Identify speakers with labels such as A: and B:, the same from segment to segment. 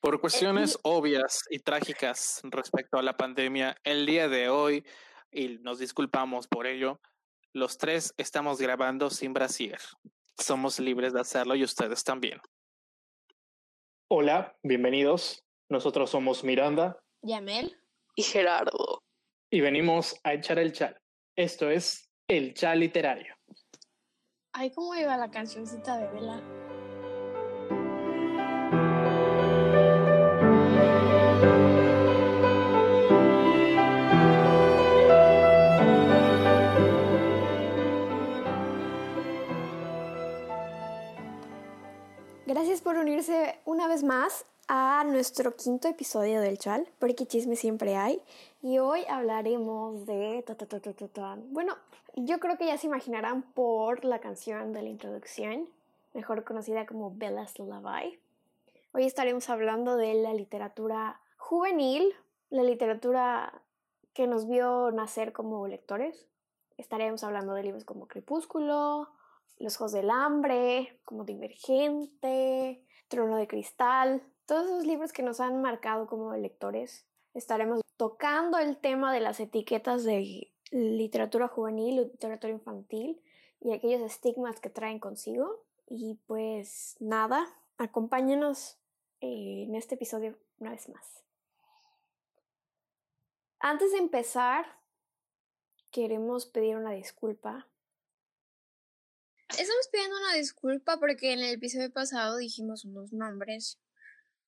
A: Por cuestiones obvias y trágicas respecto a la pandemia, el día de hoy, y nos disculpamos por ello, los tres estamos grabando sin brasier. Somos libres de hacerlo y ustedes también.
B: Hola, bienvenidos. Nosotros somos Miranda,
C: Yamel
D: y Gerardo.
B: Y venimos a echar el chal. Esto es el chal literario.
C: Ay, ¿cómo iba la cancioncita de Vela?
D: Gracias por unirse una vez más a nuestro quinto episodio del Chal, porque chisme siempre hay. Y hoy hablaremos de... Bueno, yo creo que ya se imaginarán por la canción de la introducción, mejor conocida como Bella's Lullaby. Hoy estaremos hablando de la literatura juvenil, la literatura que nos vio nacer como lectores. Estaremos hablando de libros como Crepúsculo, Los Ojos del Hambre, como Divergente, Trono de Cristal, todos esos libros que nos han marcado como lectores. Estaremos tocando el tema de las etiquetas de literatura juvenil, literatura infantil y aquellos estigmas que traen consigo. Y pues nada, acompáñenos eh, en este episodio una vez más. Antes de empezar, queremos pedir una disculpa.
C: Estamos pidiendo una disculpa porque en el episodio pasado dijimos unos nombres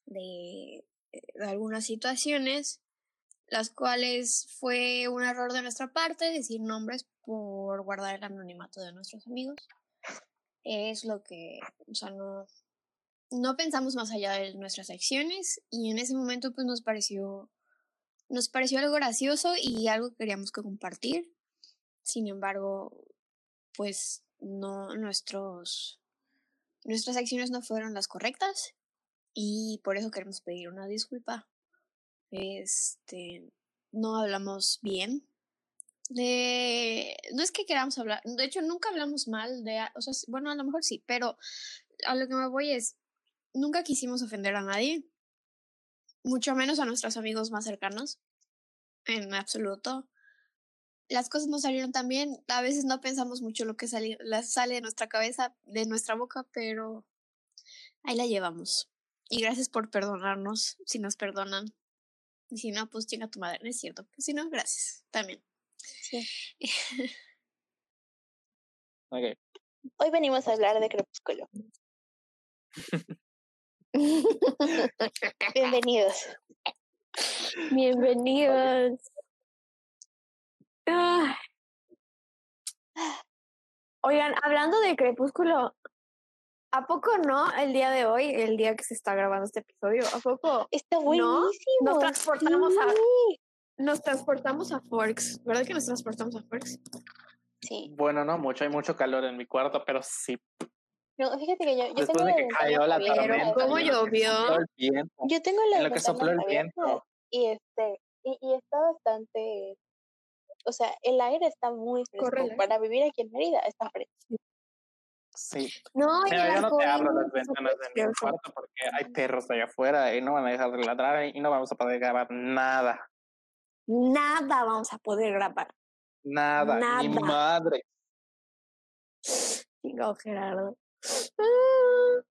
C: de, eh, algunas situaciones las cuales fue un error de nuestra parte decir nombres por guardar el anonimato de nuestros amigos. Es lo que, o sea, no, no pensamos más allá de nuestras acciones y en ese momento pues nos pareció, nos pareció algo gracioso y algo que queríamos que compartir. Sin embargo, pues no, nuestros, nuestras acciones no fueron las correctas y por eso queremos pedir una disculpa este, no hablamos bien. De, no es que queramos hablar, de hecho nunca hablamos mal de, o sea, bueno, a lo mejor sí, pero a lo que me voy es, nunca quisimos ofender a nadie, mucho menos a nuestros amigos más cercanos, en absoluto. Las cosas no salieron tan bien, a veces no pensamos mucho lo que sale, sale de nuestra cabeza, de nuestra boca, pero ahí la llevamos. Y gracias por perdonarnos, si nos perdonan. Y si no, pues chinga tu madre, no es cierto. Pues si no, gracias. También. Sí.
A: okay.
D: Hoy venimos a hablar de Crepúsculo. Bienvenidos. Bienvenidos. Oigan, hablando de Crepúsculo, ¿A poco no el día de hoy, el día que se está grabando este episodio? ¿A poco?
C: Está buenísimo.
D: ¿no? Nos transportamos a nos transportamos a Forks, ¿verdad que nos transportamos a Forks?
C: Sí.
A: Bueno, no mucho, hay mucho calor en mi cuarto, pero sí.
C: No, fíjate que yo, yo
A: Después
C: tengo
A: de que cayó la tormenta.
D: ¿Cómo llovió?
C: Yo tengo la
A: en lo que sopló el viento.
C: Y este y, y está bastante o sea, el aire está muy fresco para vivir aquí en Mérida, está fresco.
A: Sí.
D: No,
A: Mira, yo no te abro las ventanas de mi cuarto porque hay perros allá afuera y no van a dejar de ladrar y no vamos a poder grabar nada.
D: Nada vamos a poder grabar.
A: Nada. Ni
D: Nada.
A: madre.
D: Digo, Gerardo. Ah,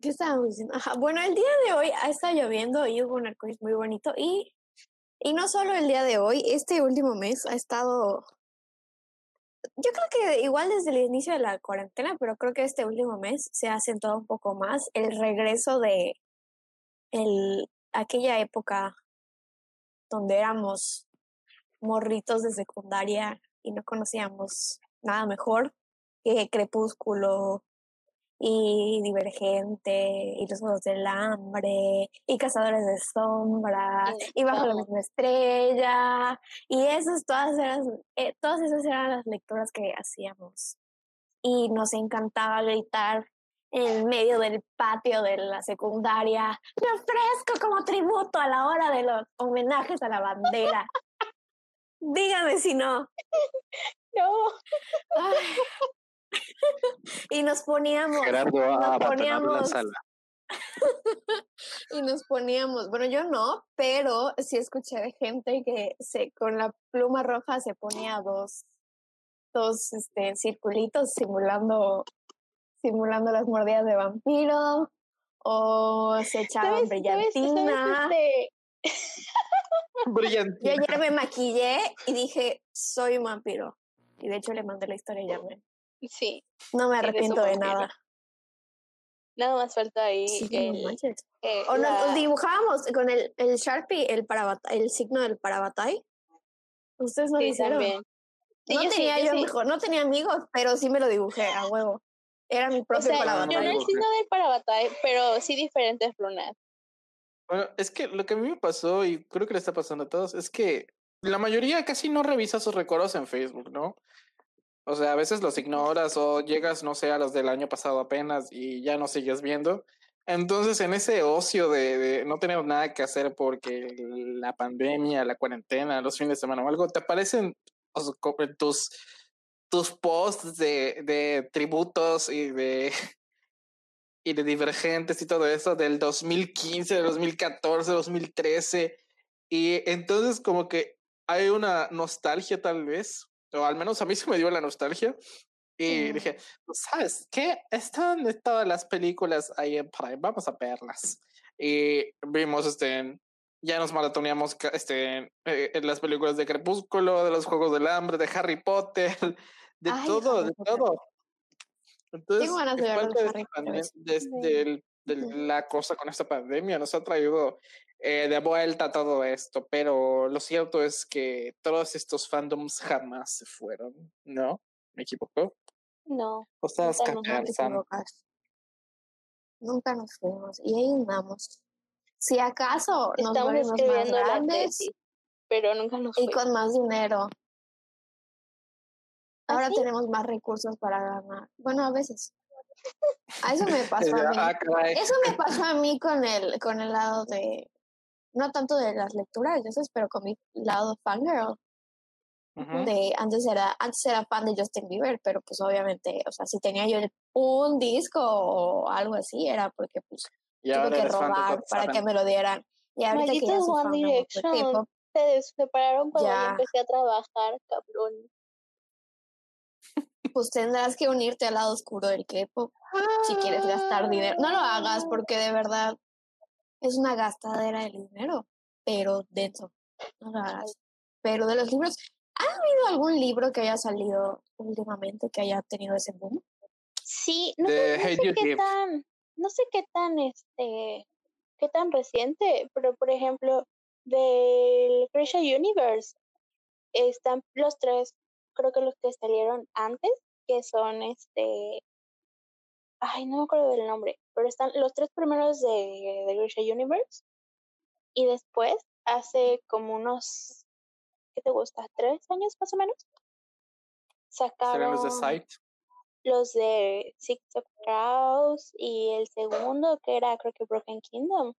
D: ¿Qué estábamos diciendo? Ajá, Bueno, el día de hoy ha estado lloviendo y hubo un arcoíris muy bonito. Y, y no solo el día de hoy, este último mes ha estado. Yo creo que igual desde el inicio de la cuarentena, pero creo que este último mes se ha acentuado un poco más el regreso de el, aquella época donde éramos morritos de secundaria y no conocíamos nada mejor que Crepúsculo y Divergente y Los Juegos del Hambre y Cazadores de Sombras
C: Y
D: y Bajo la misma estrella y esas todas eran eh, todas esas eran las lecturas que hacíamos. Y nos encantaba gritar en medio del patio de la secundaria me ofrezco como tributo a la hora de los homenajes a la bandera dígame si no.
C: No,
D: Ay. Y nos poníamos
A: Gerardo ha
D: nos
A: abandonado la
D: poníamos
A: sala.
D: y nos poníamos, bueno, yo no, pero sí escuché de gente que se con la pluma roja se ponía dos, dos este, circulitos simulando, simulando las mordidas de vampiro, o se echaban brillantina.
E: este,
D: Yo
A: Brillante.
D: ayer me maquillé y dije, soy un vampiro. Y de hecho le mandé la historia a Yamel.
E: Sí,
D: No me arrepiento de nada.
E: nada más falta ahí
D: Sí, no
E: el,
D: manches.
E: eh,
D: O nos, nos
E: la-
D: dibujábamos con el, el Sharpie, el, para, el signo del parabatay. Ustedes no lo
E: sí,
D: hicieron.
E: también. Sí,
D: No
E: yo sí,
D: tenía
E: yo
D: yo,
E: sí.
D: mejor, no tenía amigos, pero sí me lo dibujé a huevo. Era mi
E: O
D: propio
E: sea, yo
D: parabatay.
E: no el signo del parabatay, pero sí diferentes lunas.
A: Bueno, es que lo que a mí me pasó, y creo que le está pasando a todos, es que la mayoría casi no revisa sus recuerdos en Facebook, ¿no? O sea, a veces los ignoras o llegas, no sé, a los del año pasado apenas y ya no sigues viendo. Entonces, en ese ocio de, de no tener nada que hacer porque la pandemia, la cuarentena, los fines de semana o algo, te aparecen tus, tus posts de, de tributos y de, y de divergentes y todo eso del 2015, 2014, 2013. Y entonces como que hay una nostalgia tal vez, o al menos a mí se me dio la nostalgia. Y
D: Mm.
A: dije, "Pues, ¿sabes qué? Están todas las películas ahí en Prime, vamos a verlas. Y vimos, este, ya nos maratoneamos este, eh, en las películas de Crepúsculo, de los Juegos del Hambre, de Harry Potter, de
D: Ay,
A: todo, de
D: Potter.
A: todo. Entonces,
D: Tengo ganas de
A: de de- de la cosa con esta pandemia, nos ha traído eh, de vuelta todo esto, pero lo cierto es que todos estos fandoms jamás se fueron, ¿no? ¿Me equivoco?
E: No, Nunca nos.
D: Nunca fuimos. Y ahí andamos. Si acaso nos
E: estamos
D: más
E: escribiendo la
D: grandes
E: tesis, pero nunca nos
D: y
E: fue.
D: con más dinero. Ahora
E: ¿Ah, sí?
D: tenemos más recursos para ganar. Bueno, a veces. A eso me pasó a mí.
A: Ah, caray.
D: Eso me pasó a mí con el, con el lado de, no tanto de las lecturas, esas, pero con mi lado fangirl.
A: Ujú.
D: De, antes era, antes era fan de Justin Bieber, pero pues obviamente, o sea, si tenía yo un disco o algo así, era porque pues
A: Y
D: tuve que robar para que me lo dieran. Y ahorita que ya
E: One
D: fan de
E: Direction.
D: K-pop,
E: Se separaron cuando yo
D: Ya.
E: empecé a trabajar, cabrón.
D: pues tendrás que unirte al lado oscuro del K-pop si quieres gastar dinero. No lo hagas porque de verdad es una gastadera de dinero, pero denso. No. Pero de los libros, ¿ha habido algún libro que haya salido últimamente que haya tenido ese boom?
E: Sí, no, sé, no sé qué tan, no sé qué tan, este, qué tan reciente, pero por ejemplo, del Grisha Universe, están los tres, creo que los que salieron antes, que son, este, ay, no me acuerdo del nombre, pero están los tres primeros de, de Grisha Universe, y después, hace como unos, ¿qué te gusta? ¿Tres años más o menos?
A: ¿Serán
E: Sacaron
A: los de Sight?
E: los de Six of Crows y el segundo que era creo que Broken Kingdom,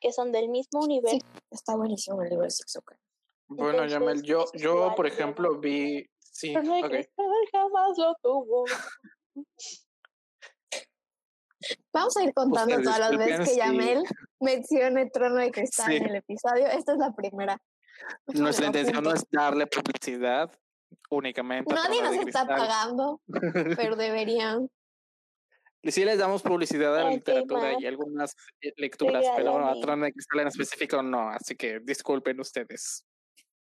E: que son del mismo universo.
D: Está buenísimo el libro de Six O'Clock.
A: Bueno, Yamel, yo, yo, por ejemplo, vi... Sí,
E: Pero no hay
A: ok.
E: que jamás lo tuvo.
D: Vamos a ir contando
A: Ustedes
D: todas las veces que Yamel mencione Trono de Cristal
A: Sí.
D: en el episodio. Esta es la primera.
A: Nuestra intención no es darle publicidad únicamente.
D: Nadie nos está pagando, pero deberían.
A: Y sí les damos publicidad a la literatura y algunas eh, lecturas, pero a. Trono de Cristal en específico no, así que disculpen ustedes.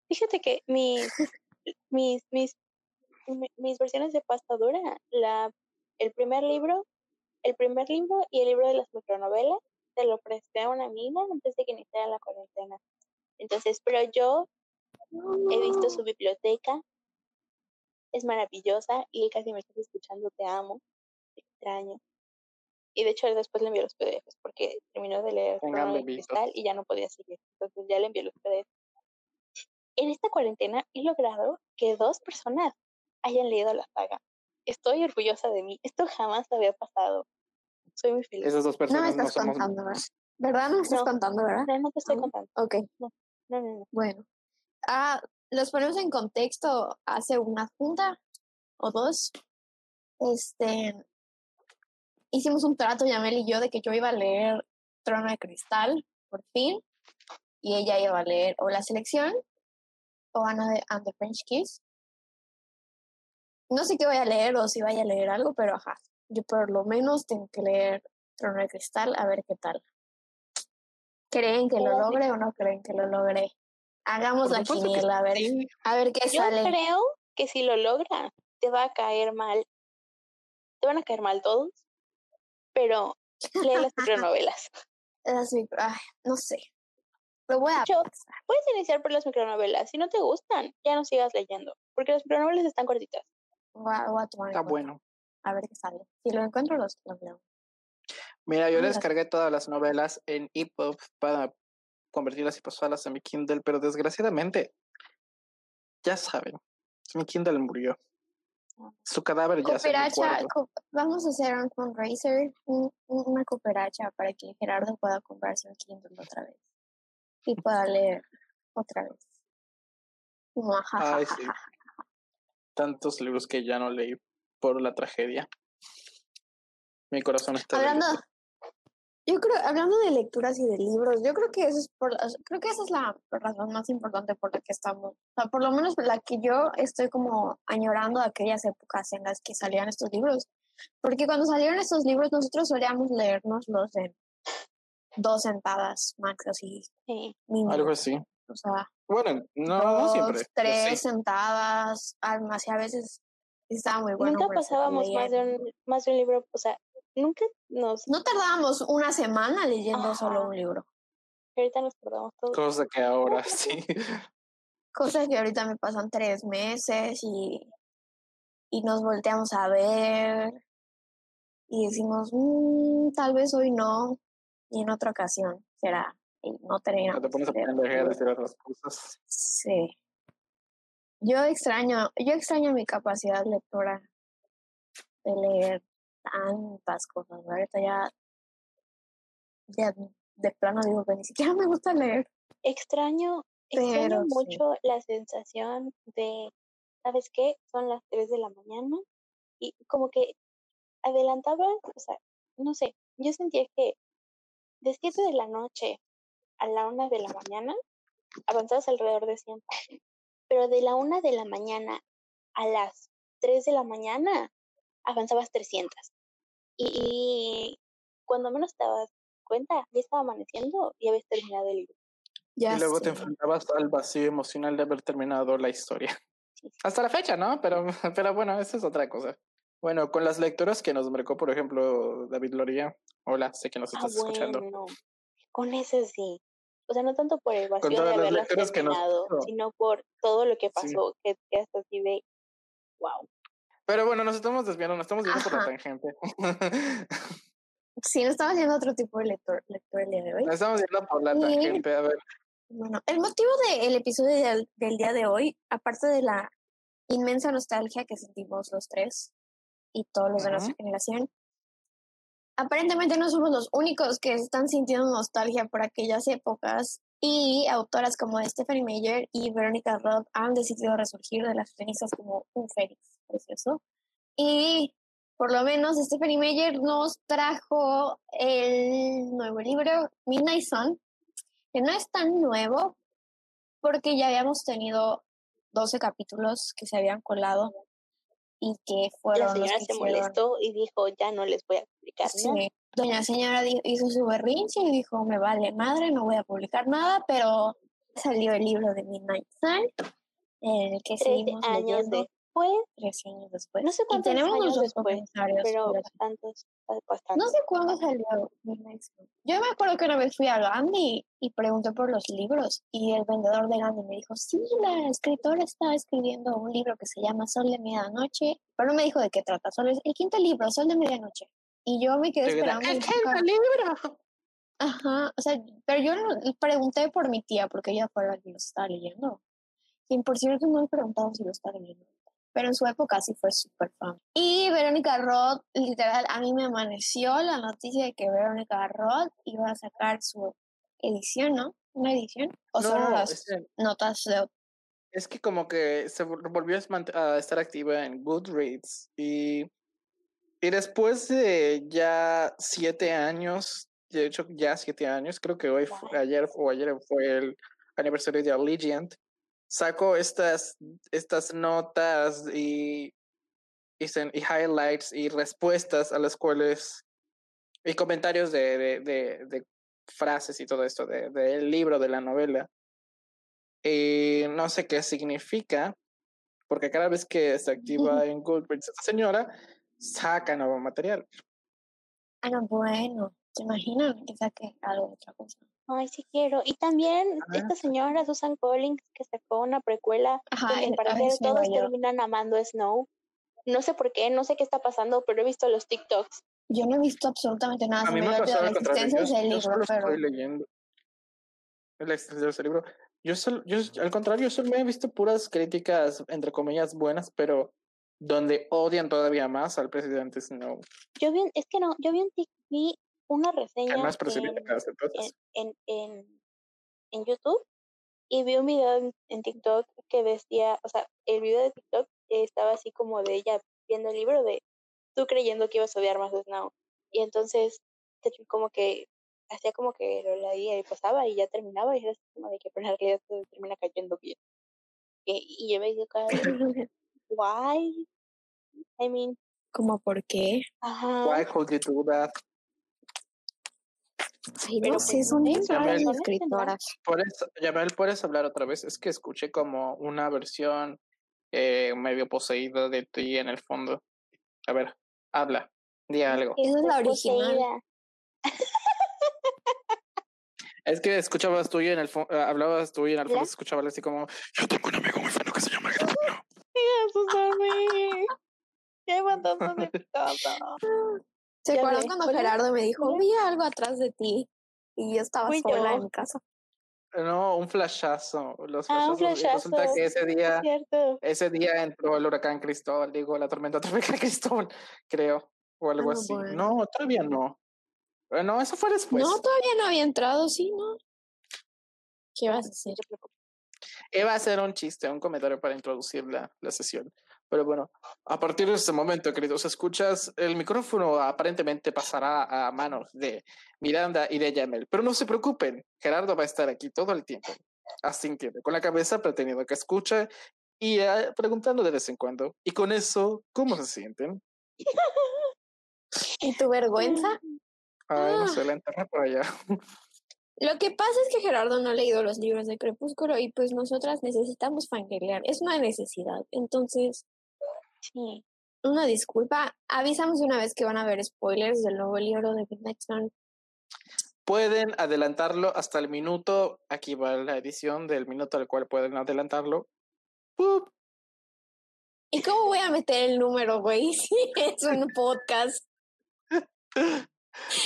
E: Fíjate que mis, mis, mis, mi- mis versiones de pasta dura, la, el primer libro, el primer libro y el libro de las micronovelas, se lo presté a una amiga antes de que iniciara la cuarentena. Entonces, pero yo he visto su biblioteca, es maravillosa y casi me estás escuchando, te amo, te extraño. Y de hecho después le envié los PDFs porque terminó de leer
A: bebitos.
E: Cristal y ya no podía seguir. Entonces ya le envié los PDFs. En esta cuarentena he logrado que dos personas hayan leído la saga. Estoy orgullosa de mí. Esto jamás había pasado. Soy muy feliz.
A: Esas dos
D: No me
A: personas no,
D: estás
A: somos...
D: contando, ¿verdad? ¿Verdad? No me estás
E: No.
D: contando, ¿verdad?
E: No, no te estoy
D: ¿No?
E: contando.
D: Ok,
E: No, no, no.
D: bueno. Ah, los ponemos en contexto. Hace una junta o dos. Este. Hicimos un trato, Yamel y yo, de que yo iba a leer Trono de Cristal, por fin, y ella iba a leer o La Selección o Anna de and the French Kiss. No sé qué voy a leer o si vaya a leer algo, pero ajá, yo por lo menos tengo que leer Trono de Cristal a ver qué tal. ¿Creen que lo
E: Oh,
D: logre o no creen que lo logre? Hagamos la quiniela, a ver,
A: sí.
D: a ver qué
E: Yo
D: sale.
E: creo que si lo logra, te va a caer mal. Te van a caer mal todos, pero lee las micronovelas.
D: Las micro- ay, no sé. Lo voy a
E: Yo-. Puedes iniciar por las micronovelas. Si no te gustan, ya no sigas leyendo, porque las micronovelas están cortitas.
D: Voy a, voy a tomar en
A: Está bueno.
D: A ver qué sale. Si lo encuentro, los, los leo.
A: Mira, yo descargué todas las novelas en EPUB para convertirlas y pasarlas a mi Kindle, pero desgraciadamente, ya saben, mi Kindle murió. Su cadáver ya
D: Cooperacha, co- vamos a hacer un fundraiser, un- un- una cooperacha para que Gerardo pueda comprarse un Kindle otra vez y pueda leer otra vez.
A: Ay, sí. Tantos libros que ya no leí por la tragedia. Mi corazón está
D: Hablando, yo creo, hablando de lecturas y de libros, yo creo que eso es por, creo que esa es la razón más importante por la que estamos, o sea, por lo menos la que yo estoy como añorando aquellas épocas en las que salían estos libros, porque cuando salieron estos libros nosotros solíamos leernoslos en dos sentadas max, así
E: Sí.
A: Algo así.
D: O sea,
A: Bueno, no, no
D: dos,
A: siempre.
D: tres
A: sí.
D: sentadas, algo así, a veces estaba muy bueno.
E: nunca pasábamos más de, un, más de un libro, o sea, nunca nos...
D: No tardábamos una semana leyendo solo un libro.
E: Ahorita nos tardamos todo.
A: Cosa que ahora sí.
D: Cosas que ahorita me pasan tres meses y, y nos volteamos a ver y decimos, "Mm, tal vez hoy no, y en otra ocasión será. Y no terminamos.
A: Te pones a
D: de leer.
A: pendejear a decir otras cosas.
D: Sí. Yo extraño, yo extraño mi capacidad lectora de leer tantas cosas. Ahorita ya, ya de plano digo que ni siquiera me gusta leer.
E: Extraño, extraño
D: Pero sí.
E: mucho la sensación de, ¿sabes qué? Son las 3 de la mañana y como que adelantaba, o sea, no sé, yo sentía que de 7 de la noche a la 1 de la mañana avanzabas alrededor de 100 páginas, pero de la 1 de la mañana a las 3 de la mañana avanzabas 300. Y, y cuando menos te dabas cuenta, ya estaba amaneciendo y habías terminado el libro.
D: Ya
A: y luego
D: sé.
A: te enfrentabas al vacío emocional de haber terminado la historia.
E: Sí, sí.
A: Hasta la fecha, ¿no? Pero, pero bueno, esa es otra cosa. Bueno, con las lecturas que nos marcó, por ejemplo, David Loría. Hola, sé que nos
E: Ah,
A: estás escuchando.
E: bueno. Con ese sí. O sea, no tanto por el vacío de haberlas
A: nos
E: terminado,
A: puso.
E: sino por todo lo que
A: Sí.
E: pasó, que que hasta así de, wow.
A: Pero bueno, nos estamos desviando, nos estamos yendo por la tangente.
D: Sí, no estaba haciendo otro tipo de lector, lector el día de hoy.
A: nos estamos yendo por la
D: Y-
A: tangente. A ver,
D: Bueno, el motivo del episodio del, del día de hoy, aparte de la inmensa nostalgia que sentimos los tres y todos los de nuestra generación, aparentemente no somos los únicos que están sintiendo nostalgia por aquellas épocas y autoras como Stephanie Meyer y Veronica Roth han decidido resurgir de las cenizas como un fénix precioso. Y por lo menos Stephanie Meyer nos trajo el nuevo libro Midnight Sun, que no es tan nuevo porque ya habíamos tenido 12 capítulos que se habían colado y que fueron
E: La
D: los
E: señora
D: que
E: se molestó y dijo, ya no les voy a publicar nada.
D: Sí, doña señora hizo su berrinche y dijo, me vale madre, no voy a publicar nada, pero salió el libro de Midnight Sun, en el que
E: 13
D: seguimos
E: años
D: leyendo
E: después,
D: 13 años después.
E: no sé
D: y
E: cuántos
D: tenemos
E: años después,
D: comentarios.
E: pero bastantes, bastante.
D: No sé cuándo salió. Yo me acuerdo que una vez fui a Gandhi y pregunté por los libros y el vendedor de Gandhi me dijo, sí, la escritora está escribiendo un libro que se llama Sol de Medianoche, pero no me dijo de qué trata, solo es el quinto libro, Sol de Medianoche. Y yo me quedé esperando.
A: ¡El quinto libro!
D: Ajá, o sea, pero yo pregunté por mi tía porque ella fue la que los estaba leyendo. Y por cierto no he preguntado si lo está leyendo. Pero en su época sí fue súper fan. Y Verónica Roth, literal, a mí me amaneció la noticia de que Verónica Roth iba a sacar su edición, ¿no? ¿Una edición? O solo las notas de...
A: es que como que se vol- volvió a estar activa en Goodreads y, y después de ya siete años de hecho ya siete años, creo que hoy, fue- ayer o ayer fue el aniversario de Allegiant, sacó estas, estas notas y, y, sen- y highlights y respuestas a las cuales y comentarios de, de, de, de frases y todo esto de- del libro, de la novela. Y no sé qué significa, porque cada vez que se activa en Goodreads esta señora, saca nuevo material.
D: Ah, no, bueno. ¿Se imaginan que saque algo de otra cosa?
E: Ay, sí quiero. Y también
A: Ah.
E: esta señora Susan Collins que sacó una precuela
D: Ajá, a
E: parecer todos
D: yo.
E: terminan amando a Snow. No sé por qué, no sé qué está pasando, pero he visto los TikToks.
D: Yo no he visto absolutamente nada.
A: A mí
D: me
A: pasó
D: olvidado la existencia
A: Yo,
D: de ese
A: yo
D: libro, pero
A: estoy leyendo la existencia de ese libro. Yo, solo, yo, al contrario, yo solo me he visto puras críticas, entre comillas, buenas, pero donde odian todavía más al presidente Snow,
E: Yo vi, un- es que no, yo vi un tic- vi una reseña en, en, en, YouTube y vi un video en, TikTok que decía, o sea, el video de TikTok estaba así como de ella viendo el libro de tú creyendo que ibas a odiar más Snow. Y entonces como que hacía como que lo leía y pasaba y ya terminaba y era así como de que pero en realidad te termina cayendo bien. Y, y yo me digo, why? I mean,
D: ¿Cómo por qué?
E: ajá.
A: Why could you do that?
E: Pero
D: no
E: pues
D: sé, son bien raras escritoras.
A: Por eso, Yamel, ¿puedes hablar otra vez? Es que escuché como una versión eh, medio poseída de ti en el fondo. A ver, habla, di algo.
D: Esa es la
E: Estoy
D: original.
A: Es que escuchabas tú y en el fondo, hablabas tú y en el fondo escuchaba así como, yo tengo un amigo muy fino que se llama Gerardo".
E: Susana. Qué mandando de todo.
D: ¿Se acuerdan cuando
E: hola,
D: Gerardo me dijo, vi algo atrás de ti? Y yo estaba
E: Fui
D: sola
E: yo.
D: en mi casa.
A: No, un flashazo. Los
E: Ah, un
A: flashazos. Y resulta que ese día,
E: Cierto.
A: ese día entró el huracán Cristóbal, digo, la tormenta tropical Cristóbal, creo, o algo
D: Ah,
A: así.
D: bueno.
A: No, todavía no. Eh, No, eso fue después.
D: no, todavía no había entrado, sí, ¿no? ¿Qué vas a hacer?
A: Iba a hacer un chiste, un comentario para introducir la, la sesión. Pero bueno, a partir de este momento, queridos escuchas, el micrófono aparentemente pasará a manos de Miranda y de Yamel. Pero no se preocupen, Gerardo va a estar aquí todo el tiempo, asintiendo, con la cabeza pretendiendo que escuche y eh, preguntando de vez en cuando. Y con eso, ¿cómo se sienten?
D: ¿Y tu vergüenza?
A: Ay, no
D: Ah.
A: sé, la enterré por allá.
D: Lo que pasa es que Gerardo no ha leído los libros de Crepúsculo y pues nosotras necesitamos fangirlear. Es una necesidad. Entonces,
E: Sí.
D: una disculpa. Avisamos de una vez que van a haber spoilers del nuevo libro de Midnight Sun.
A: Pueden adelantarlo hasta el minuto. Aquí va la edición del minuto al cual pueden adelantarlo. ¡Pup!
D: ¿Y cómo voy a meter el número, güey? Si es un podcast,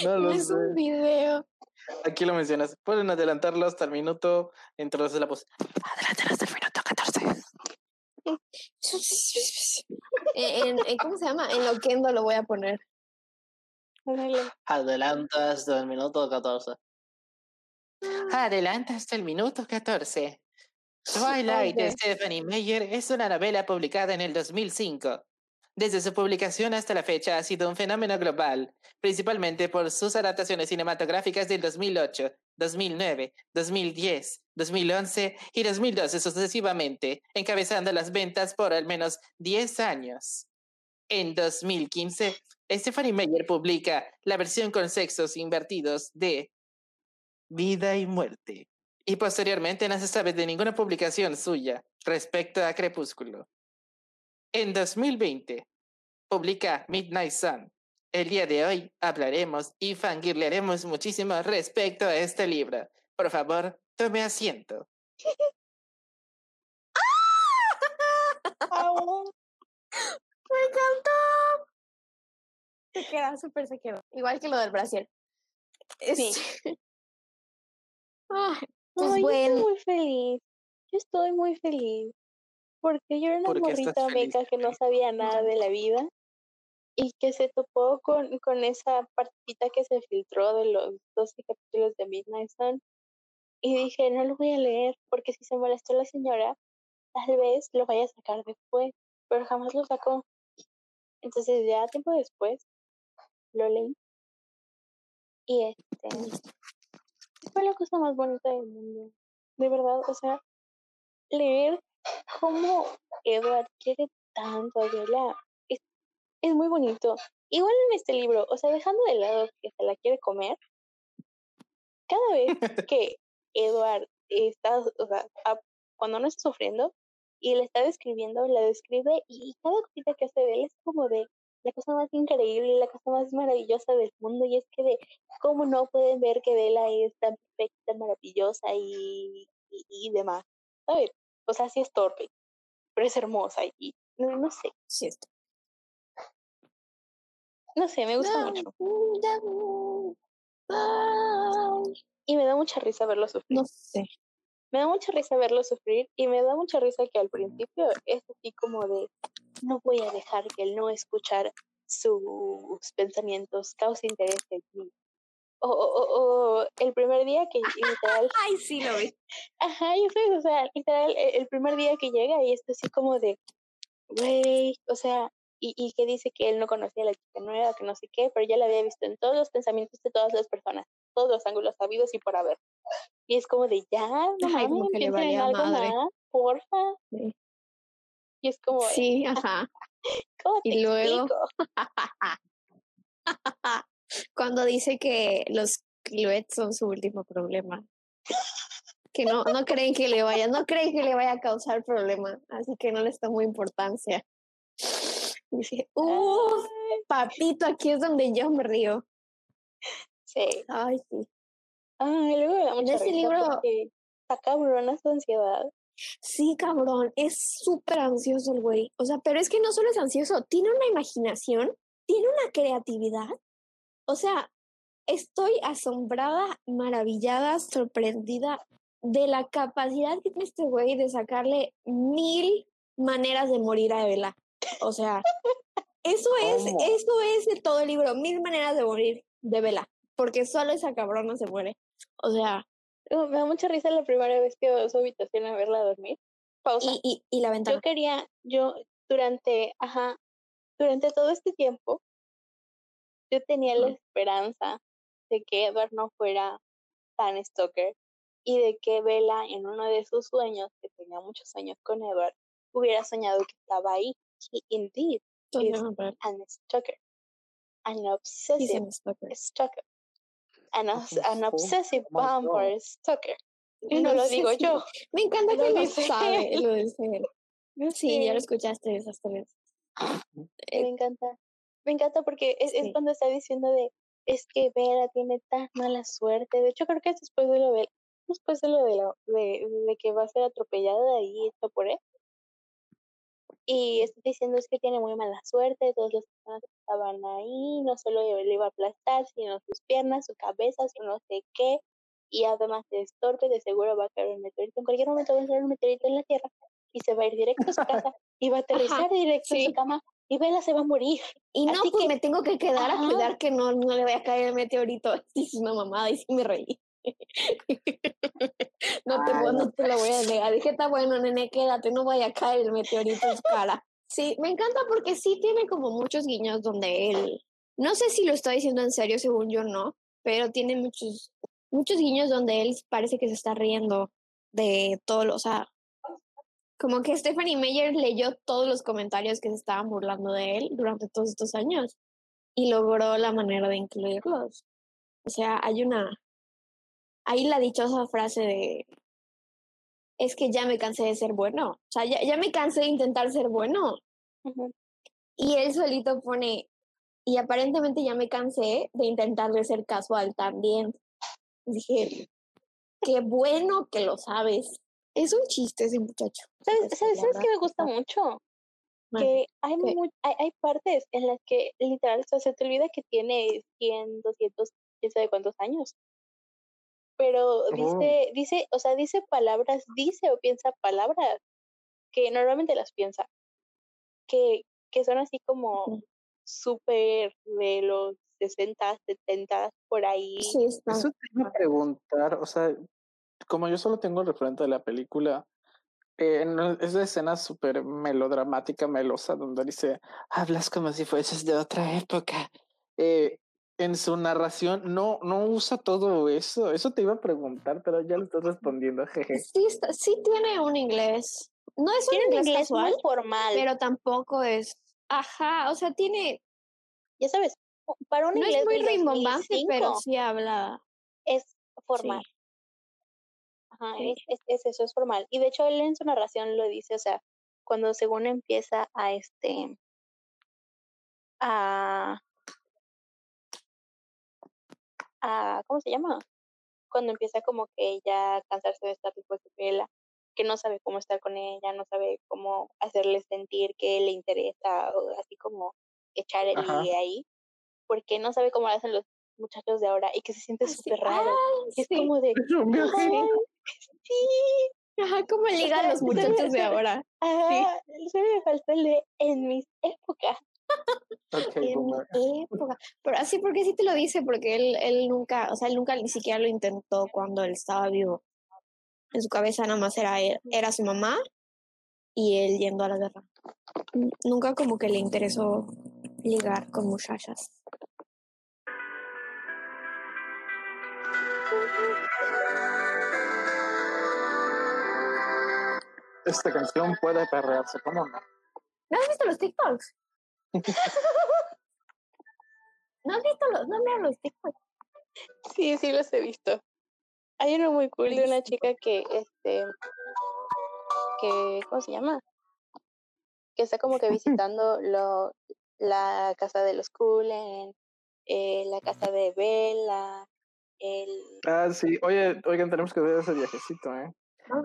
A: No
D: no
A: lo
D: es
A: sé.
D: un video.
A: Aquí lo mencionas. Pueden adelantarlo hasta el minuto. Entonces la voz. Adelántalo hasta el minuto 14.
D: En, en- ¿Cómo se llama? En Loquendo lo voy a poner.
F: Adelanta hasta el minuto 14.
A: Adelanta hasta el minuto 14. Twilight de. Stephanie Meyer es una novela publicada en el 2005. Desde su publicación hasta la fecha ha sido un fenómeno global, principalmente por sus adaptaciones cinematográficas del 2008, 2009, 2010, 2011 y 2012 sucesivamente, encabezando las ventas por al menos 10 años. En 2015, Stephanie Meyer publica la versión con sexos invertidos de Vida y Muerte. Y posteriormente no se sabe de ninguna publicación suya respecto a Crepúsculo. En 2020, publica Midnight Sun. El día de hoy hablaremos y fangirlearemos muchísimo respecto a este libro. Por favor, tome asiento.
E: Au.
D: ¡Me encantó! Se queda, súper se quedó. Igual que lo del Brasil.
E: Sí.
D: Ay, pues
E: No, yo
D: bueno.
E: estoy muy feliz. Yo estoy muy feliz. Porque yo era una
A: ¿Por qué estás
E: morrita
A: feliz,
E: meca que no sabía nada de la vida y que se topó con, con esa partita que se filtró de los 12 capítulos de Midnight Sun. Y dije, no lo voy a leer porque si se molestó la señora, tal vez lo vaya a sacar después, pero jamás lo sacó. Entonces ya tiempo después lo leí Y este fue la cosa más bonita del mundo. De verdad, o sea, leer cómo Edward quiere tanto a Bella es, muy bonito. Igual en este libro, o sea, dejando de lado que se la quiere comer, cada vez que Edward está, o sea, a- cuando no está sufriendo y le está describiendo, la describe y cada cosita que hace de él es como de la cosa más increíble, la cosa más maravillosa del mundo y es que de cómo no pueden ver que Bella es tan perfecta, tan maravillosa y, y, y demás, ¿sabes? O sea, sí es torpe, pero es hermosa y no, no sé,
D: Sí, está.
E: No sé, me gusta mucho y me da mucha risa verlo sufrir.
D: No sé.
E: Me da mucha risa verlo sufrir y me da mucha risa que al principio es así como de no voy a dejar que el no escuchar sus pensamientos cause interés en mí. O, o, o- el primer día que literal,
D: Ay, sí lo vi.
E: ajá, yo sé, o sea, literal, e- el primer día que llega y está así como de, güey, o sea, y, y que dice que él no conocía a la chica nueva, que no sé qué, pero ya la había visto en todos los pensamientos de todas las personas, todos los ángulos sabidos y por haber. Y es como de, ya, no mames, piensen en algo
D: madre.
E: más, porfa.
D: Sí.
E: Y es como,
D: Sí, ajá.
E: ¿cómo te
D: y luego-? Cuando dice que los Cluets son su último problema. Que no, no creen que le vaya, no creen que le vaya a causar problema, así que no les tomo importancia. Dice, uff, papito, aquí es donde yo me río.
E: Sí.
D: Ay, sí.
E: Ay, luego me da mucha
D: ese libro-
E: está cabrona su ansiedad.
D: Sí, cabrón, es súper ansioso el güey. O sea, pero es que no solo es ansioso, tiene una imaginación, tiene una creatividad. O sea, estoy asombrada, maravillada, sorprendida de la capacidad que tiene este güey de sacarle mil maneras de morir a Bella. O sea, eso es,
A: ¿Cómo?
D: eso es de todo el libro, mil maneras de morir de Bella, porque solo esa cabrona se muere. O sea,
E: Me da mucha risa la primera vez que voy a su habitación a verla dormir. Pausa.
D: y, y, y la ventana.
E: yo quería, yo durante, ajá, durante todo este tiempo, yo tenía la esperanza de que Edward no fuera tan stalker y de que Bella en uno de sus sueños, que tenía muchos sueños con Edward, hubiera soñado que estaba ahí. He indeed
D: no, pero
E: an stalker, an obsessive stalker, an, obs- an obsessive
A: oh
E: vampire stalker. Y
D: No
E: no lo digo yo.
D: Me encanta
E: Lo
D: que lo
E: dice
D: sabe,
E: él.
D: lo dice él. Sí, ya lo escuchaste esas tres.
E: Me encanta. Me encanta porque es, es cuando está diciendo de es que Vera tiene tan mala suerte. De hecho, creo que es después de lo de después de lo de, la- de, de que va a ser atropellada de ahí hecho por él. Y está diciendo es que tiene muy mala suerte, todas las personas que estaban ahí, no solo le iba a aplastar, sino sus piernas, su cabeza, su no sé qué, y además de torpe, de seguro va a caer un meteorito. En cualquier momento va a entrar un meteorito en la Tierra y se va a ir directo a su casa y va a aterrizar directo en
D: sí.
E: su cama y Bella se va a morir.
D: Y no,
E: Así
D: pues
E: que-
D: me tengo que quedar
E: Ajá.
D: a cuidar que no, no le vaya a caer el meteorito. Es una mamada y sí me reí. no, te,
A: no.
D: te lo voy a negar. Dije, está bueno, nene, quédate, no vaya a caer el meteorito en cara. Sí, me encanta porque sí tiene como muchos guiños donde él, no sé si lo está diciendo en serio, según yo no, pero tiene muchos, muchos guiños donde él parece que se está riendo de todo, lo, o sea, como que Stephanie Meyer leyó todos los comentarios que se estaban burlando de él durante todos estos años y logró la manera de incluirlos. O sea, hay una, hay la dichosa frase de, es que ya me cansé de ser bueno, o sea, ya, ya me cansé de intentar ser bueno. Y él solito pone, y aparentemente ya me cansé de intentar de ser casual también. Dije, qué bueno que lo sabes. Es un chiste ese muchacho.
E: ¿Sabes, sabes, qué me gusta
D: está-
E: mucho? Que hay, hay, hay partes en las que literal o sea, se te olvida que tiene 100, 200, quién sabe cuántos años. Pero dice, dice, o sea, dice palabras, dice o piensa palabras que normalmente las piensa, que, que son así como súper de los 60, 70, por ahí.
D: Sí, está.
A: Eso te iba a preguntar, o sea, como yo solo tengo el referente de la película, eh, en el- esa escena súper melodramática, melosa, donde dice, hablas como si fueses de otra época. Eh, en su narración no, no usa todo eso. Eso te iba a preguntar, pero ya lo estás respondiendo. Jeje.
D: Sí, está- sí tiene un inglés. No es un inglés,
E: inglés
D: casual,
E: muy formal.
D: pero tampoco es. Ajá, o sea, tiene.
E: ya sabes, para un
D: No
E: inglés
D: es muy rimbombante, pero
E: 2005
D: sí habla.
E: es formal.
D: Sí.
E: Ajá,
D: Sí.
E: es, es, es eso, es formal. Y de hecho él en su narración lo dice, o sea, cuando según empieza a este a a ¿cómo se llama? Cuando empieza como que ella a cansarse de estar después de Bella, que no sabe cómo estar con ella, no sabe cómo hacerle sentir que le interesa, o así como echar el
A: Ajá.
E: ligue ahí, porque no sabe cómo lo hacen los muchachos de ahora y que se siente súper raro. Es
D: sí.
E: como de,
A: Es un viaje.
E: "Ay, sí,
D: Ajá, ¿cómo ligan los muchachos de ahora?
E: Ah, solo me faltó el de en mis épocas.
D: En
A: boomer.
D: mi época. Pero así, porque sí te lo dice, porque él, él nunca, o sea, él nunca ni siquiera lo intentó cuando él estaba vivo. En su cabeza nada más era él, era su mamá y él yendo a la guerra. Nunca como que le interesó ligar con muchachas.
A: Esta canción puede perrearse, ¿cómo no?
D: ¿No has visto los TikToks? ¿No has visto los, no miras los TikToks?
E: Sí, sí los he visto. Hay uno muy cool de una chica que, este, que, ¿cómo se llama? Que está como que visitando lo, la casa de los Cullen, eh, la casa de Bella, el...
A: Ah, sí. Oye, oigan, tenemos que ver ese viajecito, ¿eh?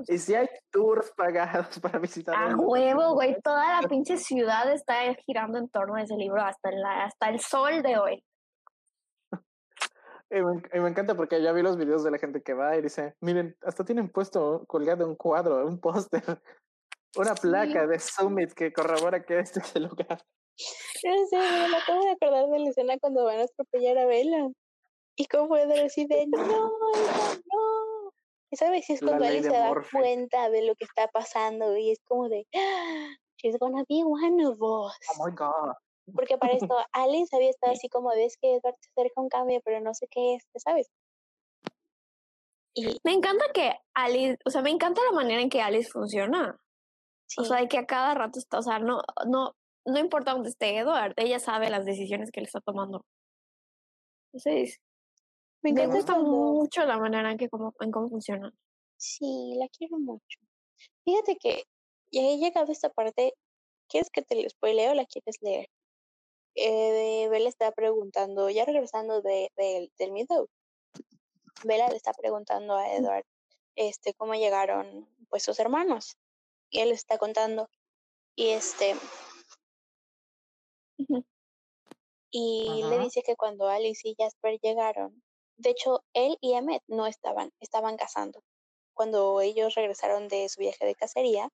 A: Y si hay tours pagados para visitar.
D: A huevo, güey. Toda la pinche ciudad está girando en torno a ese libro hasta, la, hasta el sol de hoy.
A: Y me, y me encanta porque ya vi los videos de la gente que va y dice, miren, hasta tienen puesto colgado un cuadro, un póster, una placa de Summit que corrobora que este es el lugar.
E: No sé, me acabo de acordar de la escena cuando van a atropellar a Bella. Y cómo puede decir de, no, hija, no. Y sabes, es cuando alguien se da cuenta de lo que está pasando y es como de, "Ah, she's gonna be one of us.
A: Oh my God.
E: Porque para esto, Alice había estado así como de, es que Edward se acerca un cambio, pero no sé qué es, ¿sabes? Y
D: Me encanta que Alice, o sea, me encanta la manera en que Alice funciona.
E: sí,
D: O sea, de que a cada rato está, o sea, no, no, no importa dónde esté Edward, ella sabe las decisiones que él está tomando. Entonces,
E: me
D: me
E: encanta
D: gusta mucho la manera en que cómo, en cómo funciona.
E: sí, la quiero mucho. Fíjate que ya he llegado a esta parte, ¿quieres que te lo spoileo o la quieres leer? eh, Bella está preguntando, ya regresando de, de- del Meadow, Bella le está preguntando a Edward este, cómo llegaron pues sus hermanos. Y él está contando. Y este, y le dice que cuando Alice y Jasper llegaron, de hecho, él y Emmet no estaban, estaban cazando. Cuando ellos regresaron de su viaje de cacería,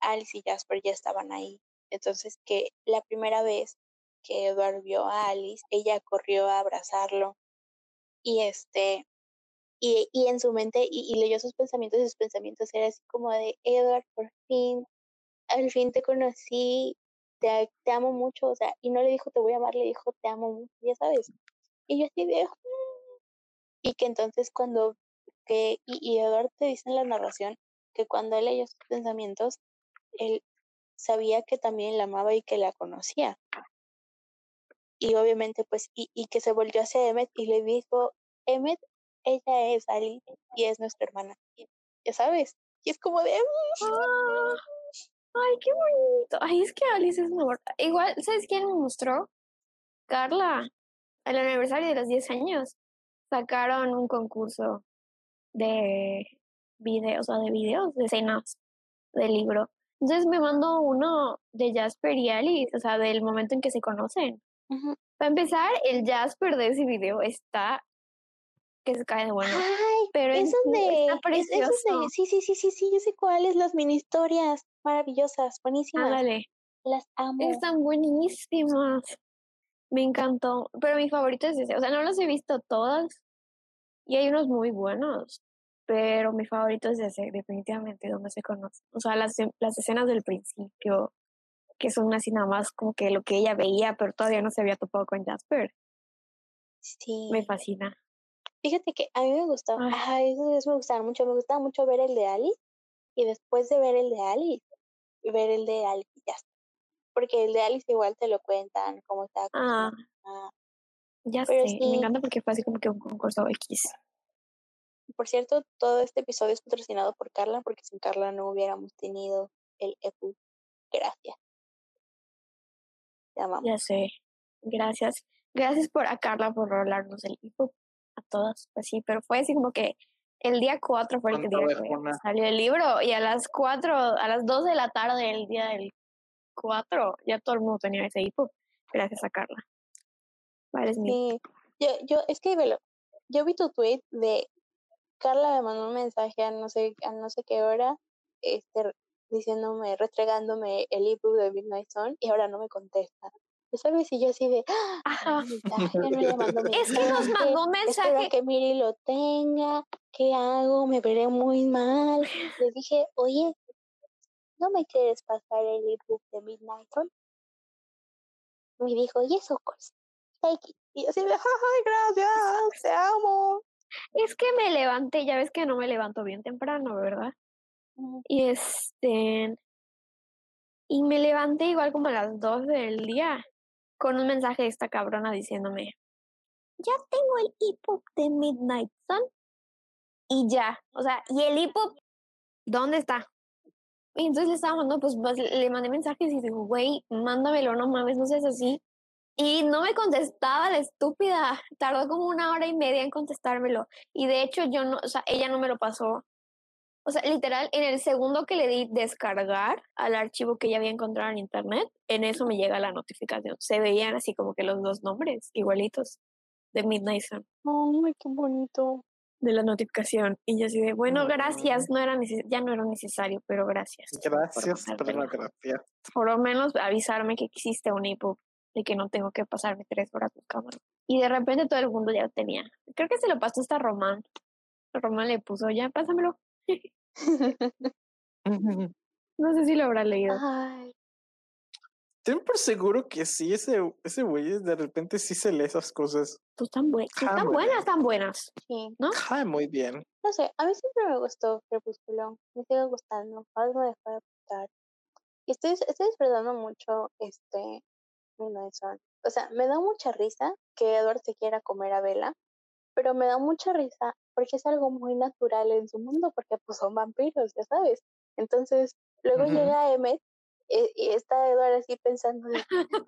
E: Alice y Jasper ya estaban ahí. Entonces, que la primera vez que Edward vio a Alice, ella corrió a abrazarlo y este, y, y en su mente, y, leyó sus pensamientos, y sus pensamientos eran así como de, Edward, por fin, al fin te conocí, te, te amo mucho, o sea, y no le dijo te voy a amar, le dijo te amo mucho, ya sabes. Y yo así de, "Mm". Y que entonces cuando, que, y, y Edward te dice en la narración que cuando él leyó sus pensamientos, él sabía que también la amaba y que la conocía. Y obviamente, pues, y, y que se volvió hacia Emmet y le dijo, Emmet, ella es Alice y es nuestra hermana. Ya sabes. Y es como de,
D: Ah, Ay, qué bonito. Ay, es que Alice es. Igual, ¿sabes quién me mostró? Carla. El aniversario de los 10 años. Sacaron un concurso de videos, o de videos, de escenas del libro. Entonces me mandó uno de Jasper y Alice, o sea, del momento en que se conocen. Para empezar, el Jasper de ese video está que se cae de bueno.
E: ay,
D: Pero en
E: es donde,
D: está
E: es,
D: precioso.
E: es donde, sí, sí, sí, sí, sí, yo sé cuáles, las mini historias maravillosas, buenísimas, las amo.
D: Están buenísimas. Me encantó. Pero mi favorito es ese. O sea, no los he visto todos. Y hay unos muy buenos. Pero mi favorito es ese, definitivamente, donde se conoce. O sea, las, las escenas del principio, que son así nada más como que lo que ella veía, pero todavía no se había topado con Jasper.
E: Sí.
D: Me fascina.
E: Fíjate que a mí me gustó.
D: Ay.
E: Videos me gustaron mucho. Me gustaba mucho ver el de Alice. Y después de ver el de Alice, ver el de Alice y está. Porque el de Alice igual te lo cuentan, cómo está
D: Ah. Ya
E: Pero
D: sé.
E: sí.
D: Me encanta porque fue así como que un concurso X.
E: Por cierto, todo este episodio es patrocinado por Carla, porque sin Carla no hubiéramos tenido el EPU. Gracias. Te amamos.
D: Ya sé. Gracias. Gracias por a Carla por rolarnos el ebook a todas. Pues sí, pero fue así como que el día 4 fue el día que salió el libro y a las 4, a las 2 de la tarde el día del 4 ya todo el mundo tenía ese ebook. Gracias a Carla.
E: Sí. Yo, yo, escríbelo. Yo vi tu tweet de Carla me mandó un mensaje a no sé, a no sé qué hora, este, diciéndome, restregándome el ebook de Midnight Sun y ahora no me contesta. ¿Ya ¿Sabes? Y yo así de, ¡ah!
D: Es que nos mandó un
E: espero
D: mensaje.
E: que Miri lo tenga, ¿qué hago? Me veré muy mal. Le dije, oye, ¿no me quieres pasar el ebook de Midnight Sun? Me dijo, yes, of course. Y así de, ay, gracias, te amo.
D: Es que me levanté, ya ves que no me levanto bien temprano, ¿verdad? Y este. Y me levanté igual como a las 12 del día con un mensaje de esta cabrona diciéndome: Ya tengo el ebook de Midnight Sun. Y ya, o sea, ¿y el ebook? ¿Dónde está? Y entonces le estaba mandando, pues, pues, le mandé mensajes y digo, güey, mándamelo, no mames, no seas así. Y no me contestaba la estúpida. Tardó como una hora y media en contestármelo. Y de hecho, yo no, o sea, ella no me lo pasó. O sea, literal, en el segundo que le di descargar al archivo que ya había encontrado en internet, en eso me llega la notificación. Se veían así como que los dos nombres igualitos de Midnight Sun,
E: Ay, qué bonito.
D: de la notificación. Y yo así de, bueno, gracias, no era neces- ya no era necesario, pero gracias.
A: Gracias, pero gracias.
D: Por lo menos avisarme que existe un ebook y que no tengo que pasarme tres horas buscándolo. Y de repente todo el mundo ya lo tenía. Creo que se lo pasó hasta Román. Román le puso, ya, pásamelo. No sé si lo habrá leído.
E: Ay,
A: Ten por seguro que sí, ese, ese güey de repente sí se lee esas cosas.
D: Pues tan,
A: Ah,
D: tan
A: muy
D: buenas, tan buenas.
E: sí.
D: ¿No?
A: Ay, muy bien.
E: No sé, a mí siempre me gustó Crepúsculo. Me sigue gustando. Algo dejó de gustar. Y estoy, estoy disfrutando mucho este Midnight Sun. O sea, me da mucha risa que Edward se quiera comer a Bella, pero me da mucha risa porque es algo muy natural en su mundo, porque pues son vampiros, ya sabes. Entonces, luego
A: Ujú.
E: llega Emmet eh, y está Edward así pensando, de,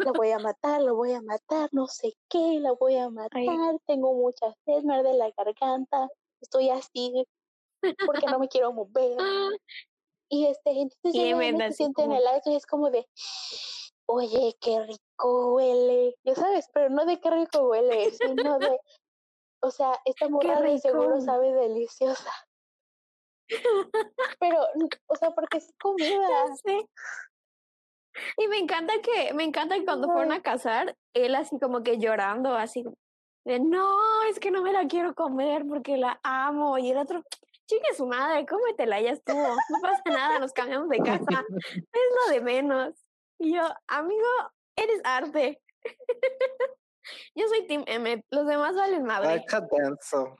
E: lo voy a matar, lo voy a matar, no sé qué, lo voy a matar, tengo mucha sed, me arde la garganta, estoy así porque no me quiero mover. Y este, entonces
D: Y Emmet
E: se siente en el auto y es como de, oye, qué rico huele, ya sabes, pero no de qué rico huele, sino de, o sea, esta morra de seguro sabe deliciosa. Pero, o sea, porque es comida.
D: Y me encanta que, me encanta que cuando fueron
E: Ay.
D: a casar, él así como que llorando, así de no, es que no me la quiero comer porque la amo. Y el otro, chingue su madre, cómetela, ya estuvo. No pasa nada, nos cambiamos de casa. Es lo de menos. Y yo, amigo, eres arte. yo soy Team Emmet, los demás valen madre.
A: Ay, qué denso.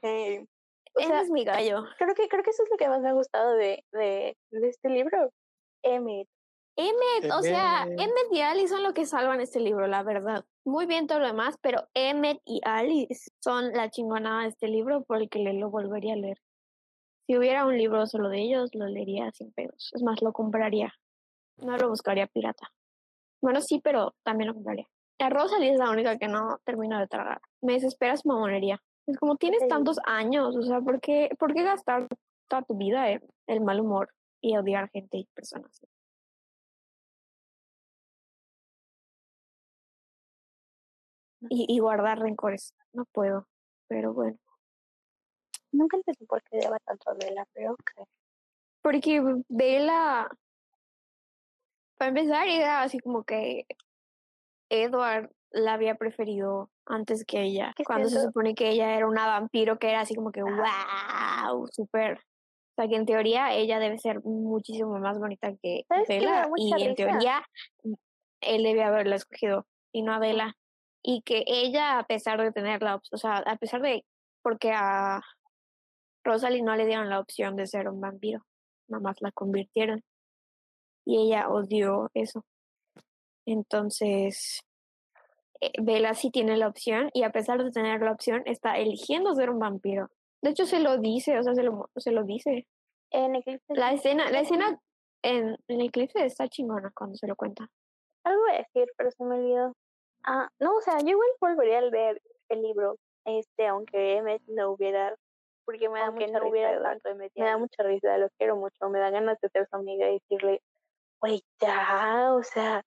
E: O
D: Él
E: sea,
D: es mi gallo.
E: creo que, creo que eso es lo que más me ha gustado de, de, de este libro. Emmet.
D: Emmet, o sea,
A: Emmet.
D: Emmet y Alice son lo que salvan este libro, la verdad. Muy bien todo lo demás, pero Emmet y Alice son la chingonada de este libro por el que le lo volvería a leer. Si hubiera un libro solo de ellos, lo leería sin pedos. Es más, lo compraría. No lo buscaría pirata. Bueno, sí, pero también lo compraría. La Rosalie es la única que no termino de tragar. Me desespera su mamonería. Es como tienes
E: Sí.
D: tantos años, o sea, ¿por qué, ¿por qué gastar toda tu vida en el mal humor y odiar gente y personas? y, y guardar rencores. No puedo, pero bueno.
E: Nunca entendí por qué odiaba tanto a Bella, pero ok.
D: Porque Bella, para empezar, era así como que Edward la había preferido antes que ella. Cuando se supone que ella era una vampiro que era así como que wow, súper. O sea, que en teoría ella debe ser muchísimo más bonita que
E: ¿Sabes qué me da
D: Bella. Y en teoría él debe haberla escogido y no a Bella. y que ella, a pesar de tener la opción, o sea, a pesar de, porque a Rosalie no le dieron la opción de ser un vampiro, nomás la convirtieron. Y ella odió eso. Entonces, eh, Bella sí tiene la opción y a pesar de tener la opción, está eligiendo ser un vampiro. De hecho, se lo dice, o sea, se lo, se lo dice.
E: En Eclipse.
D: La escena, la escena en, en Eclipse está chingona cuando se lo cuenta.
E: Algo voy a decir, pero se me olvidó. Ah, no, o sea, yo igual volvería a leer el libro, este, aunque Emmet no hubiera, porque me da Aunque mucha no risa, hubiera tanto me da mucha risa, lo quiero mucho, me da ganas de ser su amiga y decirle, güey, ya, o sea,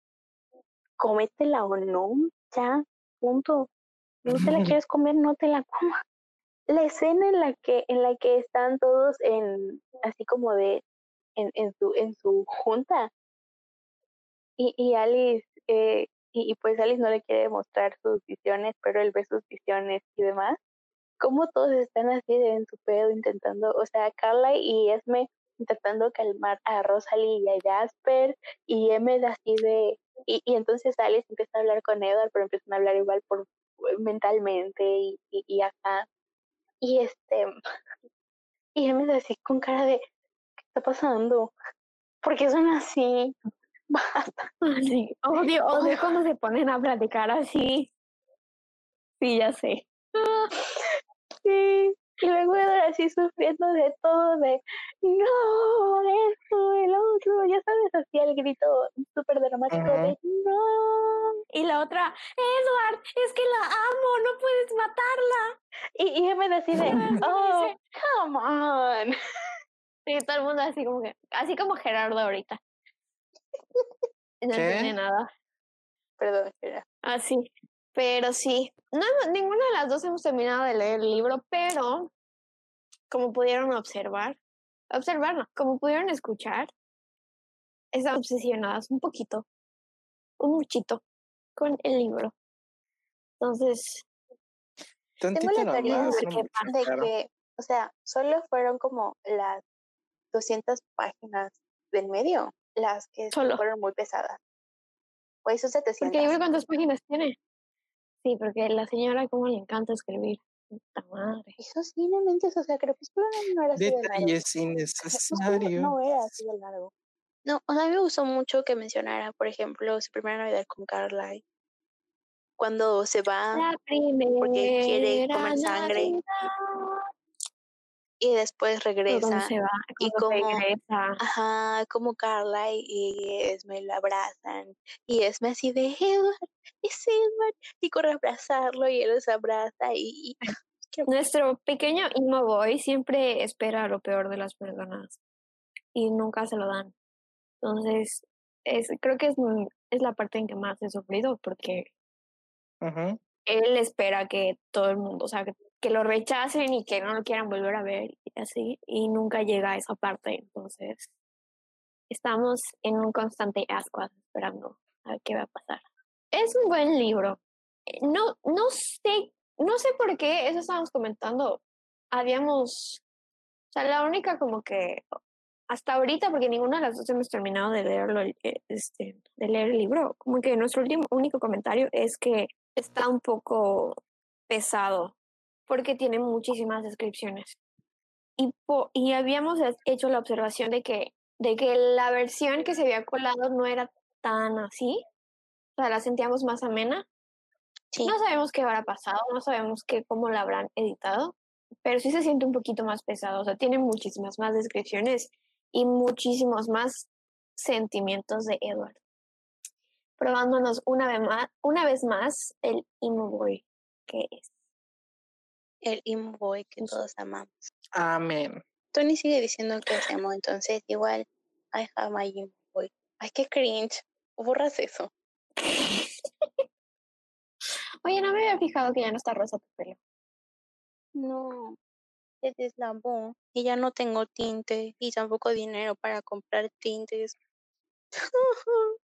E: cómetela o no, ya, punto. No te la quieres comer, no te la comas. La escena en la que, en la que están todos en, así como de, en, en su, en su junta, y, y Alice, eh, y, y pues Alice no le quiere mostrar sus visiones, pero él ve sus visiones y demás. Como todos están así de en su pedo intentando, o sea, Carla y Esme intentando calmar a Rosalie y a Jasper, y Emmet así de, y, y entonces Alice empieza a hablar con Edward, pero empiezan a hablar igual por mentalmente y, y, y acá. Y este, y Emmet así con cara de, ¿qué está pasando? ¿Por qué son así? Basta.
D: Sí, odio, odio cuando se ponen a platicar así. Sí, ya sé.
E: Sí. Y luego Edward así sufriendo de todo, de no, esto, el otro, ya sabes, así el grito súper dramático de no.
D: Y la otra, Edward, es que la amo, no puedes matarla.
E: Y, y Emmet así de, oh, come on.
D: Sí, todo el mundo así como que, así como Gerardo ahorita. No
A: ¿Qué?
D: entiende nada.
E: Perdón, Gerard.
D: Así. Pero sí, no, ninguna de las dos hemos terminado de leer el libro, pero como pudieron observar, observar no, como pudieron escuchar, están obsesionadas un poquito, un muchito con el libro. Entonces,
E: Tengo la teoría de
D: que-
E: de o sea, solo fueron como las 200 páginas del medio las que
D: Solo.
E: fueron muy pesadas. O hizo
D: porque
E: 700.
D: yo cuántas páginas tiene. Sí, porque la señora como le encanta escribir. Puta madre.
E: Eso sí, no mentes, o sea, Crepúsculo no, era así de largo.
A: Detalles
E: Crepúsculo
A: innecesarios.
E: No era así de largo. No, o sea, a mí me gustó mucho que mencionara, por ejemplo, su primera Navidad con Carly. Cuando se va
D: La primera
E: porque quiere comer sangre.
D: Navidad.
E: Y después regresa.
D: se va,
E: y como-
D: regresa.
E: Ajá, como Carla y- y Esme lo abrazan. Y Esme así de Edward, es Edward. Y corre a abrazarlo y él los abraza. Y,
D: Nuestro pequeño emo boy siempre espera lo peor de las personas y nunca se lo dan. Entonces, es, creo que es, es la parte en que más he sufrido porque él espera que todo el mundo, o sea, que, que lo rechacen y que no lo quieran volver a ver y así, y nunca llega a esa parte. Entonces, estamos en un constante ascuas esperando a ver qué va a pasar. Es un buen libro. Eh, No, no sé, no sé por qué, eso estábamos comentando. Habíamos, o sea, la única como que hasta ahorita, porque ninguna de las dos hemos terminado de leerlo, eh, este, de leer el libro, como que nuestro último, único comentario es que está un poco pesado porque tiene muchísimas descripciones. Y, po- y habíamos he- hecho la observación de que, de que la versión que se había colado no era tan así, o sea, la sentíamos más amena.
E: Sí.
D: No sabemos qué habrá pasado, no sabemos qué, cómo la habrán editado, pero sí se siente un poquito más pesado, o sea, tiene muchísimas más descripciones y muchísimos más sentimientos de Edward. Probándonos una vez más, una vez más el emo boy que es.
E: El boy que todos amamos.
A: Amén.
E: Tony sigue diciendo que es emo, entonces igual, I have my boy. Ay, qué cringe. Borras eso.
D: Oye, no me había fijado que ya no está rosa tu pelo.
E: No, se deslavó. Y ya no tengo tinte y tampoco dinero para comprar tintes.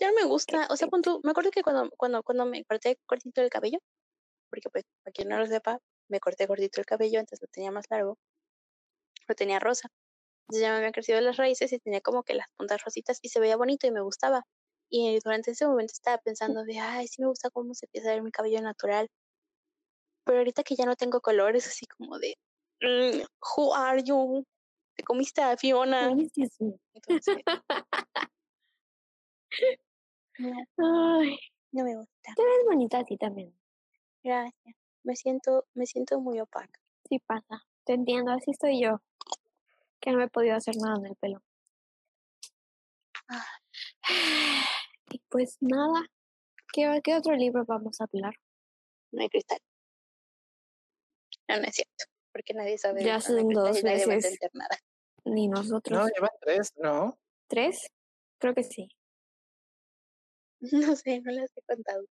E: ya no me gusta. O sea, pon tú- me acuerdo que cuando, cuando, cuando me corté cortito el cabello, porque pues, para quien no lo sepa, me corté cortito el cabello, antes lo tenía más largo, lo tenía rosa. Entonces ya me habían crecido las raíces y tenía como que las puntas rositas y se veía bonito y me gustaba. Y durante ese momento estaba pensando de, ay, sí me gusta cómo se empieza a ver mi cabello natural. Pero ahorita que ya no tengo color, es así como de, mm, who are you? Te comiste a Fiona. Entonces, no,
D: Ay,
E: no me gusta.
D: te ves bonita así también.
E: Gracias. Me siento, me siento muy opaca.
D: Sí pasa. Te entiendo, así estoy yo. Que no me he podido hacer nada en el pelo.
E: Ah.
D: Y pues nada. ¿Qué, qué otro libro vamos a hablar?
E: No hay cristal. No, no es cierto. Porque nadie sabe.
D: Ya son dos
E: Cristal y nadie va a
D: veces.
E: entender nada.
D: Ni nosotros.
A: No, llevan tres, ¿no?
D: ¿Tres? Creo que sí.
E: No sé, no las he contado.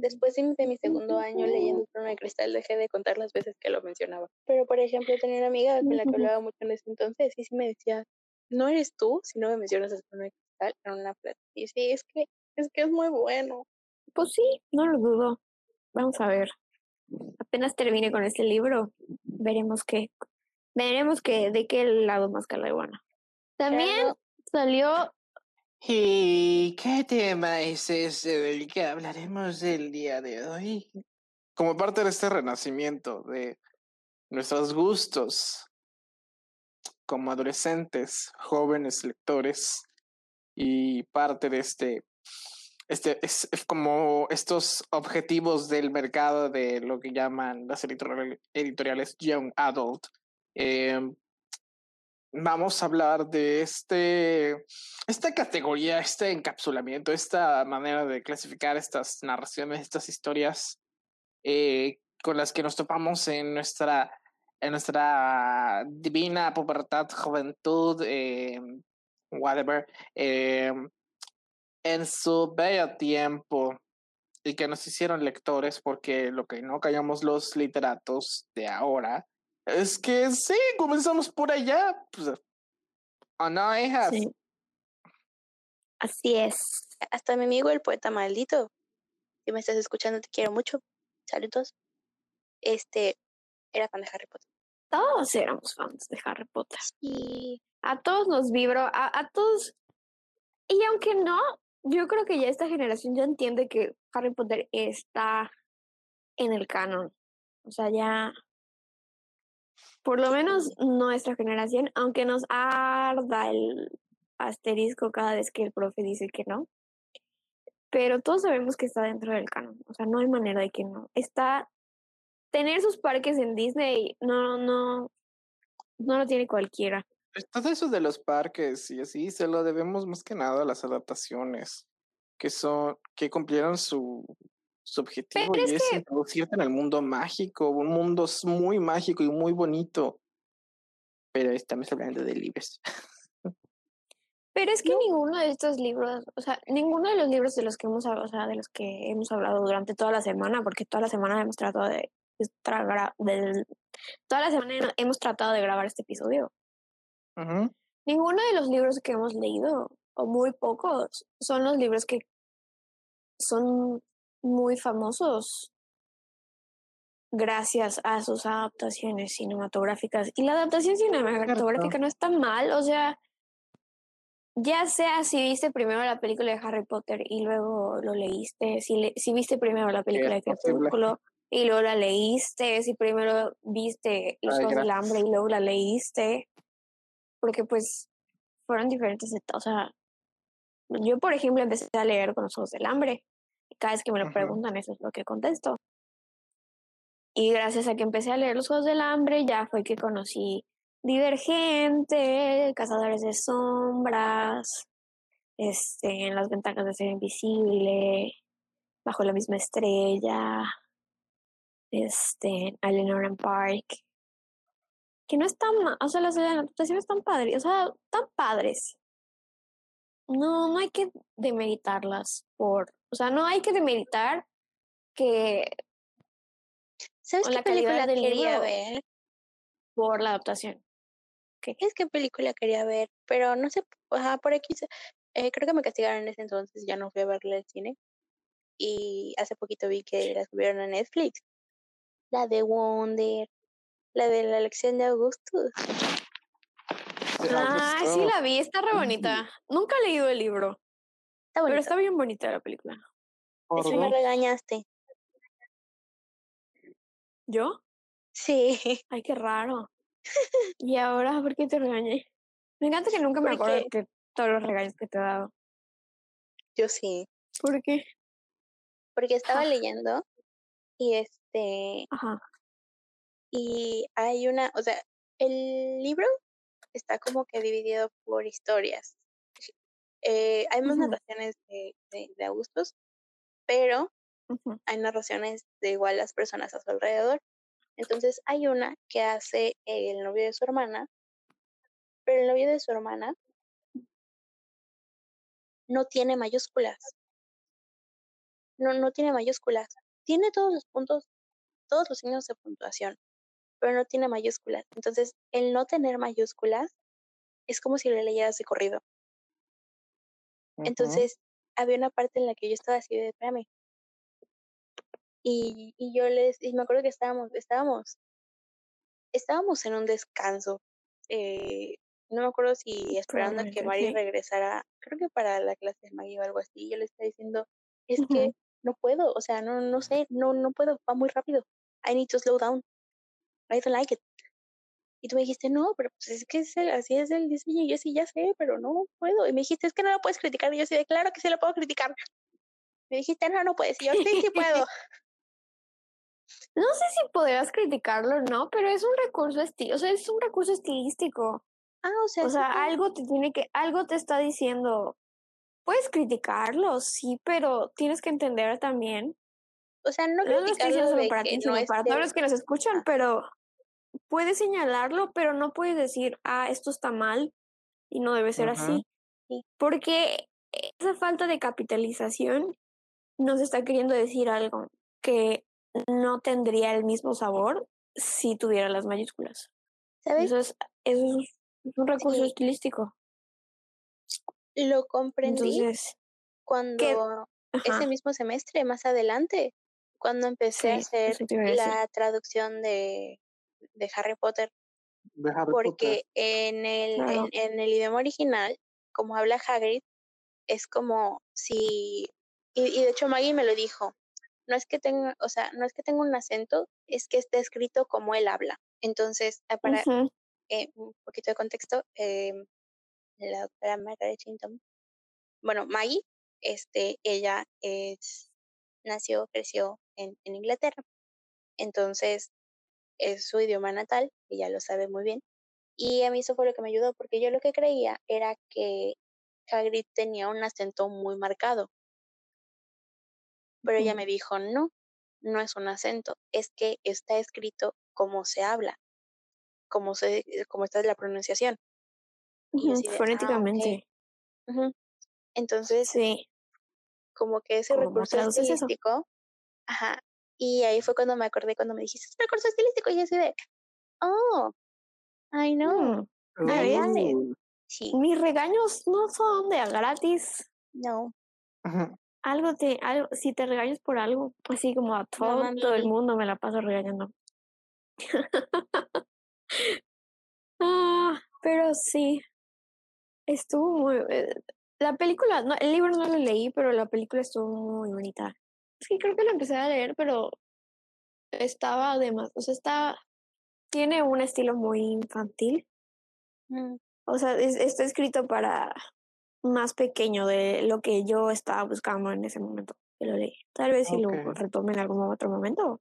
E: Después de, mi segundo año leyendo Trono de Cristal, dejé de contar las veces que lo mencionaba. Pero, por ejemplo, tenía una amiga con la que hablaba mucho en ese entonces y sí me decía, no eres tú si no me mencionas a Trono de Cristal en una plática. Y sí, es que, es que es muy bueno.
D: Pues sí, no lo dudo. Vamos a ver. Apenas termine con este libro, veremos qué. Veremos que de qué lado más la iguana. También
E: Claro.
D: salió
A: ¿Y qué tema es ese del que hablaremos el día de hoy? Como parte de este renacimiento de nuestros gustos como adolescentes, jóvenes lectores y parte de este, este es, como estos objetivos del mercado de lo que llaman las editorial- editoriales Young Adult. em, vamos a hablar de este, esta categoría, este encapsulamiento, esta manera de clasificar estas narraciones, estas historias eh, con las que nos topamos en nuestra, en nuestra divina pubertad, juventud, eh, whatever, eh, en su bello tiempo y que nos hicieron lectores porque lo que no callamos los literatos de ahora es que sí, comenzamos por allá. Pues, ¿O no, hijas?
D: Sí. Así es.
E: Hasta mi amigo el poeta maldito, si me estás escuchando, te quiero mucho. Saludos. Este, era fan de Harry Potter.
D: Todos éramos fans de Harry Potter.
E: Y
D: A todos nos vibro, a, a todos. Y aunque no, yo creo que ya esta generación ya entiende que Harry Potter está en el canon. O sea, ya. Por lo menos nuestra generación, aunque nos arda el asterisco cada vez que el profe dice que no. Pero todos sabemos que está dentro del canon. O sea, no hay manera de que no. Está. Tener sus parques en Disney no, no, no lo tiene cualquiera.
A: Todo eso de los parques y así se lo debemos más que nada a las adaptaciones que son que cumplieron su, su objetivo
D: Pero
A: y
D: es que-
A: introducirte en el mundo mágico, un mundo muy mágico y muy bonito. Pero estamos hablando de libros.
D: Pero es que ninguno de estos libros, o sea, ninguno de los libros de los que hemos hablado, o sea, de los que hemos hablado durante toda la semana, porque toda la semana hemos tratado de, de- toda la semana hemos tratado de grabar este episodio. Ninguno de los libros que hemos leído, o muy pocos, son los libros que son muy famosos gracias a sus adaptaciones cinematográficas. Y la adaptación cinematográfica no está mal, o sea, ya sea si viste primero la película de Harry Potter y luego lo leíste, si, le- si viste primero la película de. Crepúsculo y luego la leíste, si primero viste Los Juegos del. Hambre y luego la leíste, porque pues fueron diferentes o sea, yo por ejemplo empecé a leer con Los Juegos del Hambre cada vez que me lo preguntan eso es lo que contesto. Y gracias a que empecé a leer Los Juegos del Hambre ya fue que conocí Divergente, Cazadores de Sombras, este, en Las Ventajas de Ser Invisible, Bajo la misma estrella, este, Eleanor and Park. Que no están, o sea, las adaptaciones están padres, o sea, están padres. No, no hay que demeritarlas por, o sea, no hay que demeritar que
E: ¿Sabes qué
D: la
E: película
D: del
E: quería
D: libro.
E: ver?
D: por la adaptación.
E: ¿Sabes qué película quería ver? Pero no sé, ajá, por aquí, eh, creo que me castigaron en ese entonces, ya no fui a verla al cine. Y hace poquito vi que la subieron a Netflix. La de Wonder, la de la elección de Augustus.
A: ¿Te ha
D: Ah, sí la vi, está re bonita. Nunca he leído el libro.
E: Está bonito.
D: Pero está bien bonita la película.
A: Por
E: Sí me regañaste.
D: ¿Yo?
E: Sí,
D: Ay, qué raro. ¿Y ahora por qué te regañé? Me encanta que nunca me acuerdo de todos los regaños que te he dado.
E: yo sí.
D: ¿Por qué?
E: Porque estaba leyendo y este,
D: Ajá.
E: y hay una, o sea, el libro está como que dividido por historias. Eh, hay más narraciones de, de, de Augustus, pero hay narraciones de igual las personas a su alrededor. Entonces hay una que hace el novio de su hermana, pero el novio de su hermana no tiene mayúsculas. No, no tiene mayúsculas. Tiene todos los puntos, todos los signos de puntuación, pero no tiene mayúsculas. Entonces, el no tener mayúsculas es como si lo leyeras de corrido. Entonces, había una parte en la que yo estaba así de, espérame. Y, y yo les, y me acuerdo que estábamos, estábamos, estábamos en un descanso. eh, no me acuerdo si esperando a que Mari
D: sí.
E: regresara, creo que para la clase de magia o algo así, yo le estaba diciendo, es que no puedo, o sea, no, no sé, no, no puedo, va muy rápido. I need to slow down. I don't like it. Y tú me dijiste, no, pero pues es que es el- así es el diseño. Y yo sí, ya sé, pero no puedo. Y me dijiste, es que no lo puedes criticar. Y yo sí, de claro que sí lo puedo criticar. Me dijiste, no, no puedes. Y yo, sí, sí puedo.
D: No sé si podrías criticarlo o no, pero es un recurso esti o sea, es un recurso estilístico.
E: Ah, o sea,
D: O sea, algo te tiene que, algo te está diciendo. Puedes criticarlo, sí, pero tienes que entender también.
E: O sea, no
D: No
E: criticarlo
D: diciendo solo
E: de
D: para
E: que
D: ti,
E: no
D: sino para todos
E: esté-
D: los que nos escuchan, pero puedes señalarlo, pero no puedes decir, ah, esto está mal y no debe ser así.
E: Sí.
D: Porque esa falta de capitalización nos está queriendo decir algo que no tendría el mismo sabor si tuviera las mayúsculas.
E: ¿Sabes?
D: Eso es, eso es, un recurso
E: Sí.
D: estilístico.
E: Lo comprendí
D: Entonces,
E: cuando ese mismo semestre, más adelante, cuando empecé a
D: sí,
E: hacer
D: a
E: la traducción de, de Harry Potter,
A: De Harry
E: porque
A: Potter.
E: en el,
D: Claro.
E: en, en el idioma original, como habla Hagrid, es como si, y, y de hecho Maggie me lo dijo, no es que tenga, o sea, no es que tenga un acento, es que está escrito como él habla. Entonces, ah, para eh, un poquito de contexto, eh, la doctora Margaret Chinton, bueno, Maggie, este, ella es, nació, creció en, en Inglaterra, entonces es su idioma natal, ella lo sabe muy bien, y a mí eso fue lo que me ayudó, porque yo lo que creía era que Hagrid tenía un acento muy marcado, pero ella
D: ujú.
E: me dijo, no, no es un acento, es que está escrito como se habla, como, se, como está la pronunciación. Y ah.
D: Fonéticamente.
E: Entonces,
D: sí.
E: como que ese
D: ¿Cómo
E: recurso estilístico, ajá, y ahí fue cuando me acordé cuando me dijiste, es un recurso estilístico, y yo así de, oh, I know,
D: Mm,
E: I
D: ¿ves?
E: got it.
A: Uh,
E: Sí,
D: Mis regaños no son de gratis.
E: no.
D: Algo te, algo, si te regañas por algo, así como a todo, el mundo me la paso regañando. ah, pero sí, estuvo muy... eh, La película, no, el libro no lo leí, pero la película estuvo muy bonita. Es que creo que lo empecé a leer, pero estaba además, o sea, está, tiene un estilo muy infantil.
E: Mm,
D: O sea, es- está escrito para más pequeño de lo que yo estaba buscando en ese momento que lo leí. Tal vez si lo retome en algún otro momento.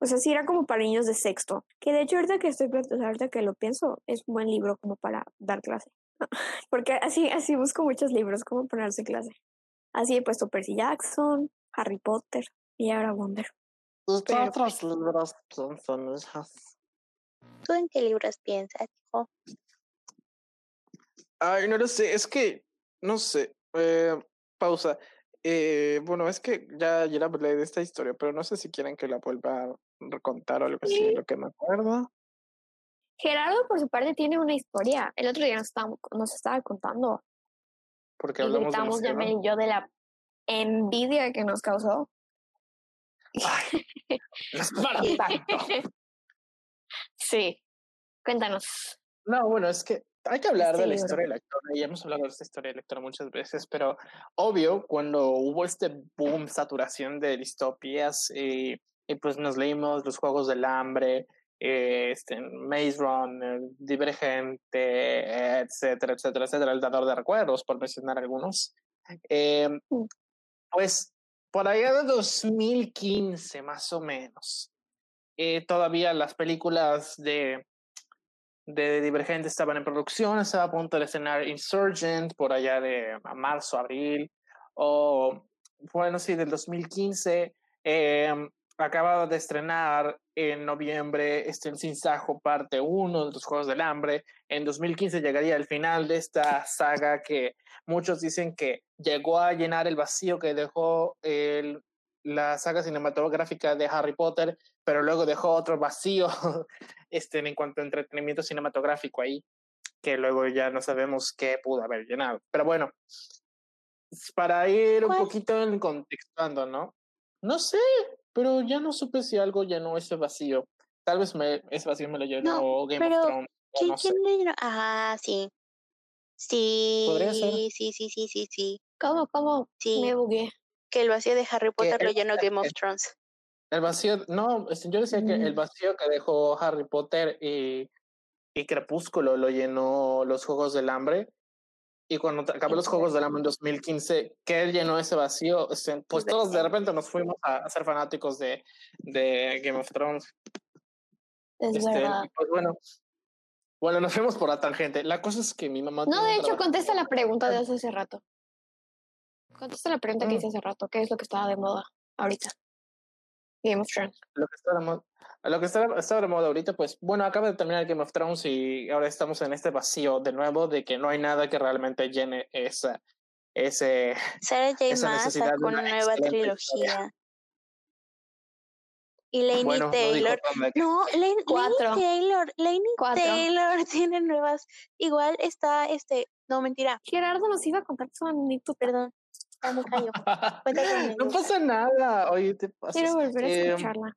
D: O sea, sí era como para niños de sexto. Que de hecho, ahorita que estoy, ahorita que lo pienso, es un buen libro como para dar clase. Porque así, así busco muchos libros como para darse clase. Así he puesto Percy Jackson, Harry Potter y ahora Wonder.
G: ¿Y qué
D: Pero,
G: otros libros piensan esos?
E: ¿Tú en qué libros piensas, hijo?
A: Ay, no lo sé, es que, no sé, eh, pausa. Eh, bueno, es que ya, ya la hablé de esta historia, pero no sé si quieren que la vuelva a recontar o algo así, de lo que me acuerdo.
D: Gerardo, por su parte, tiene una historia. El otro día nos estaba, nos estaba contando
A: Porque
D: y
A: hablamos
D: gritamos
A: demasiado.
D: Yamel y yo de la envidia que nos causó.
A: Ay,
D: sí, cuéntanos.
A: No, bueno, es que hay que hablar de la historia del lector, y hemos hablado de esta historia del lector muchas veces, pero obvio, cuando hubo este boom, saturación de distopías, y, y pues nos leímos los Juegos del Hambre, eh, este, Maze Runner, Divergente, etcétera, etcétera, etcétera, El Dador de Recuerdos, por mencionar algunos, eh,
D: Mm.
A: Pues por allá de 2015 más o menos, eh, todavía las películas de de Divergente estaban en producción, estaba a punto de estrenar Insurgent por allá de marzo, abril, o bueno, sí, del 2015. Eh, acababa de estrenar en noviembre este Sin Sajo parte 1 de los Juegos del Hambre. En 2015 llegaría el final de esta saga que muchos dicen que llegó a llenar el vacío que dejó el, la saga cinematográfica de Harry Potter, pero luego dejó otro vacío este, en cuanto a entretenimiento cinematográfico ahí, que luego ya no sabemos qué pudo haber llenado. Pero bueno, para ir un
E: ¿Cuál?
A: poquito en contextuando, ¿no? No sé, pero ya no supe si algo llenó ese vacío. Tal vez me, ese vacío me lo llenó Game
E: pero
A: of Thrones.
E: ¿Quién,
A: no sé.
E: quién le llenó? Ah, sí. Sí,
A: Podría ser.
E: sí, sí, sí, sí, sí.
D: ¿Cómo, cómo?
E: Sí,
D: Me bugué.
E: que el vacío de Harry Potter lo
A: el-
E: llenó Game of Thrones.
A: El vacío, no, yo decía que el
D: Mm.
A: vacío que dejó Harry Potter y, y Crepúsculo lo llenó los Juegos del Hambre. Y cuando acabó los Juegos del Hambre en 2015, que él llenó ese vacío, este, pues todos de repente nos fuimos a, ser fanáticos de, de Game of Thrones.
D: Es
A: Este,
D: verdad.
A: pues bueno, bueno, nos fuimos por la tangente. La cosa es que mi mamá.
D: No, de hecho, contesta la pregunta de hace, hace rato. Contesta la pregunta que
A: Mm.
D: hice hace rato. ¿Qué es lo que estaba de moda ahorita? Game of Thrones.
A: lo que está de moda, lo que está, está de moda ahorita, pues bueno, acaba de terminar Game of Thrones y ahora estamos en este vacío de nuevo de que no hay nada que realmente llene esa, ese,
E: Sarah J.
A: esa
E: Maas
A: necesidad
E: sacó
A: una
E: una nueva trilogía. Y Lainey
A: bueno, no
E: Taylor. No, Lainey
D: Cuatro.
E: Taylor. Lainey
D: Cuatro.
E: Taylor tiene nuevas. Igual está este. No, mentira.
D: Gerardo nos iba a contar su anécdota.
E: Perdón. Callo. Cuenta tu
A: no pasa nada, oye, te pasas.
D: Quiero volver a
A: Em,
D: escucharla.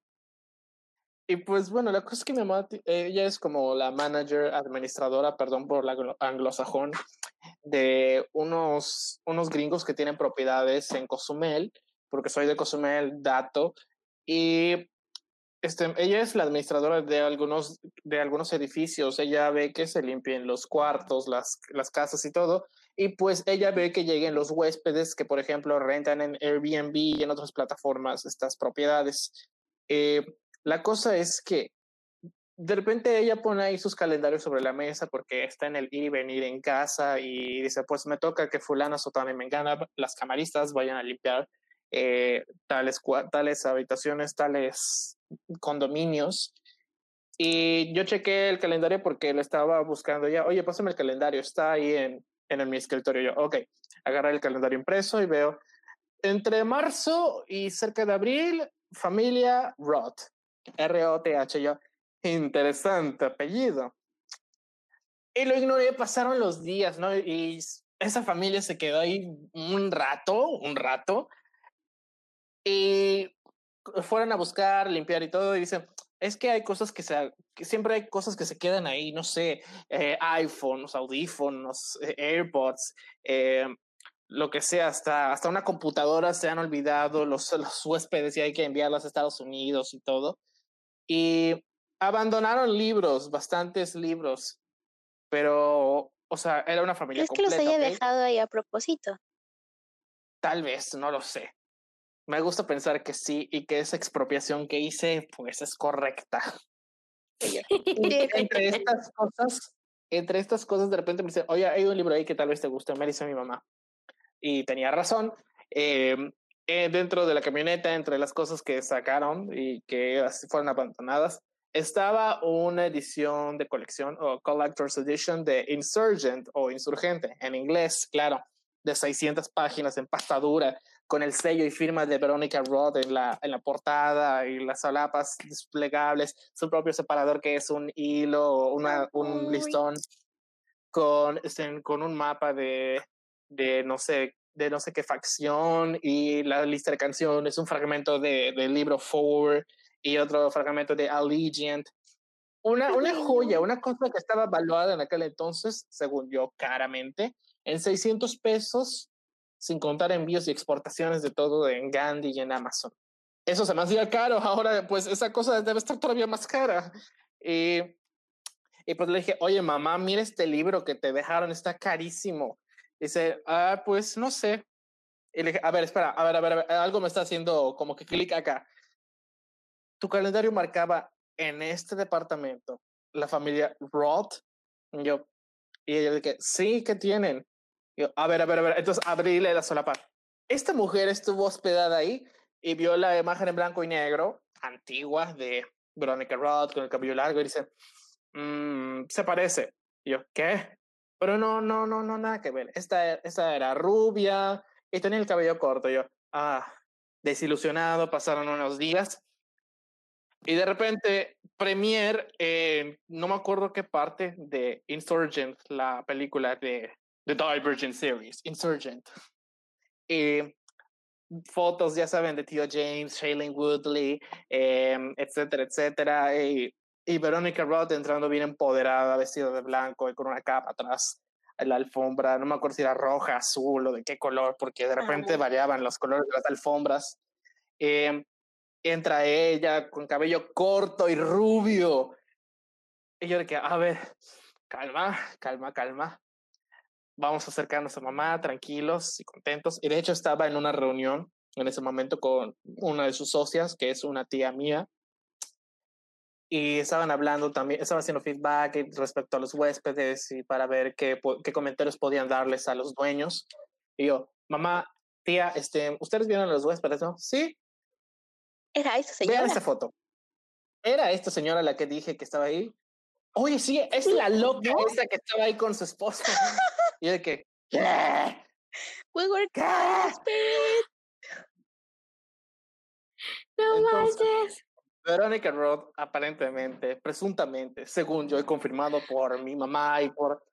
A: Y pues bueno, la cosa es que mi mamá, ella es como la manager, administradora, perdón por la anglo- anglosajón, de unos, unos gringos que tienen propiedades en Cozumel, porque soy de Cozumel, dato, y este, ella es la administradora de algunos, de algunos edificios, ella ve que se limpien los cuartos, las, las casas y todo, y pues ella ve que lleguen los huéspedes que, por ejemplo, rentan en Airbnb y en otras plataformas estas propiedades. Eh, la cosa es que de repente ella pone ahí sus calendarios sobre la mesa porque está en el ir y venir en casa y dice, pues me toca que fulana, sotana y mengana, las camaristas vayan a limpiar eh, tales, tales habitaciones, tales condominios. Y yo chequé el calendario porque lo estaba buscando ya. Oye, pásame el calendario, está ahí en, en mi escritorio. Yo, ok, agarré el calendario impreso y veo entre marzo y cerca de abril, familia Roth. R-O-T-H. Yo, interesante apellido. Y lo ignoré, pasaron los días, ¿no? Y esa familia se quedó ahí un rato, un rato. Y fueron a buscar, limpiar y todo, y dicen, es que hay cosas que se, que siempre hay cosas que se quedan ahí, no sé, eh, iPhones, audífonos, eh, AirPods, eh, lo que sea, hasta, hasta una computadora se han olvidado los, los huéspedes y hay que enviarlas a Estados Unidos y todo. Y abandonaron libros, bastantes libros, pero, o sea, era una familia
E: Es que los
A: completa,
E: haya dejado ahí a propósito.
A: Tal vez, no lo sé. Me gusta pensar que sí y que esa expropiación que hice, pues es correcta. Entre estas cosas, entre estas cosas, de repente me dicen, oye, hay un libro ahí que tal vez te guste, me dice mi mamá. Y tenía razón. Eh, eh, dentro de la camioneta, entre las cosas que sacaron y que fueron abandonadas, estaba una edición de colección o Collector's Edition de Insurgent o Insurgente, en inglés, claro, de 600 páginas en pasta dura, con el sello y firma de Veronica Roth en la, en la portada y las solapas desplegables, su propio separador que es un hilo o una, un listón con, este, con un mapa de, de no sé de no sé qué facción y la lista de canciones, un fragmento de, del libro Four y otro fragmento de Allegiant. Una, una joya, una cosa que estaba valuada en aquel entonces, según yo, caramente, en 600 pesos, sin contar envíos y exportaciones de todo en Gandhi y en Amazon. Eso se me hacía caro, ahora pues esa cosa debe estar todavía más cara. Y, y pues le dije, oye mamá, mira este libro que te dejaron, está carísimo. Dice, ah, pues no sé. Y le dije, a ver, espera, a ver, a ver, a ver, algo me está haciendo como que clic acá. Tu calendario marcaba en este departamento la familia Roth. Y yo, y ella dije, sí, ¿qué tienen? Yo, a ver, a ver, a ver. Entonces abríle la solapa. Esta mujer estuvo hospedada ahí y vio la imagen en blanco y negro antigua de Veronica Roth con el cabello largo y dice, "Mm, se parece. Y yo, ¿qué? Pero no, no, no, no, nada que ver. Esta, esta era rubia y tenía el cabello corto. Y yo, ah, desilusionado, pasaron unos días. Y de repente, Premiere, eh, no me acuerdo qué parte de Insurgent, la película de The Divergent Series, Insurgent. Fotos, ya saben, de Tío James, Shailene Woodley, em, etcétera, etcétera. Y, y Veronica Roth entrando bien empoderada, vestida de blanco y con una capa atrás en la alfombra. No me acuerdo si era roja, azul o de qué color, porque de repente
E: Amo.
A: variaban los colores de las alfombras. Em, entra ella con cabello corto y rubio. Y yo de que, a ver, calma, calma, calma. Vamos a acercarnos a mamá, tranquilos y contentos. Y de hecho estaba en una reunión en ese momento con una de sus socias, que es una tía mía. Y estaban hablando también, estaban haciendo feedback respecto a los huéspedes y para ver qué, qué comentarios podían darles a los dueños. Y yo, mamá, tía, este, ¿ustedes vieron a los huéspedes, no? Sí,
E: Era esa
A: Vean
E: señora.
A: esta foto. ¿Era esta señora la que dije que estaba ahí? Oye, sí, es la loca esa que estaba ahí con su esposo. y yo de que, ¿qué?
E: We were classmates.
D: No
A: Entonces-
D: manches.
A: Veronica Roth, aparentemente, presuntamente, según yo he confirmado por mi mamá y por...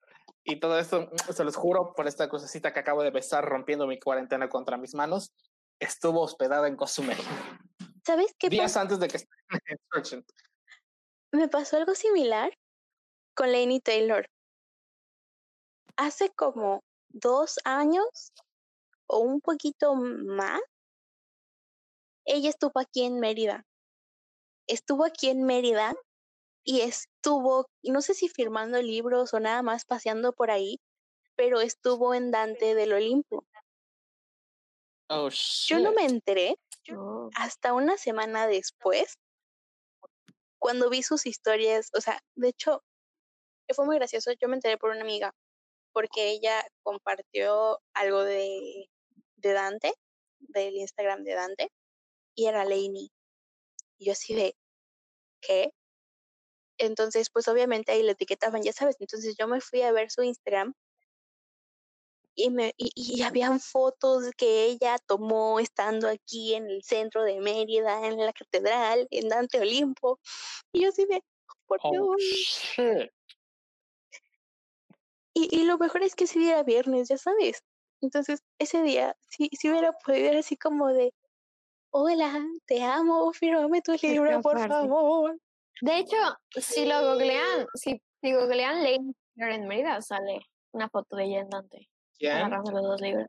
A: Y todo esto, se los juro, por esta cosecita que acabo de besar rompiendo mi cuarentena contra mis manos, estuvo hospedada en Cozumel.
E: ¿Sabes qué
A: Días
E: pasó?
A: antes de que en.
E: Me pasó algo similar con Lainey Taylor. Hace como dos años o un poquito más, ella estuvo aquí en Mérida. Estuvo aquí en Mérida y estuvo, no sé si firmando libros o nada más paseando por ahí, pero estuvo en Dante del Olimpo.
A: Oh,
E: Yo no me enteré
D: No.
E: hasta una semana después, cuando vi sus historias, o sea, de hecho, fue muy gracioso, yo me enteré por una amiga, porque ella compartió algo de, de Dante, del Instagram de Dante, y era Lainey. Y yo así de, ¿qué? Entonces, pues obviamente ahí le etiquetaban, ya sabes, entonces yo me fui a ver su Instagram y, me, y, y habían fotos que ella tomó estando aquí en el centro de Mérida, en la catedral, en Dante Olimpo. Y yo así de, por
A: Oh,
E: Dios.
A: shit.
E: Y, y lo mejor es que ese día era viernes, ya sabes. Entonces, ese día, si, si hubiera podido ir así como de, hola, te amo, fírmame tu libro, por
D: fuerte.
E: favor.
D: De hecho, si lo googlean, si, si googlean Lady Taylor en Mérida, sale una foto de ella en Dante,
A: ¿Quién?
D: agarrando los dos libros.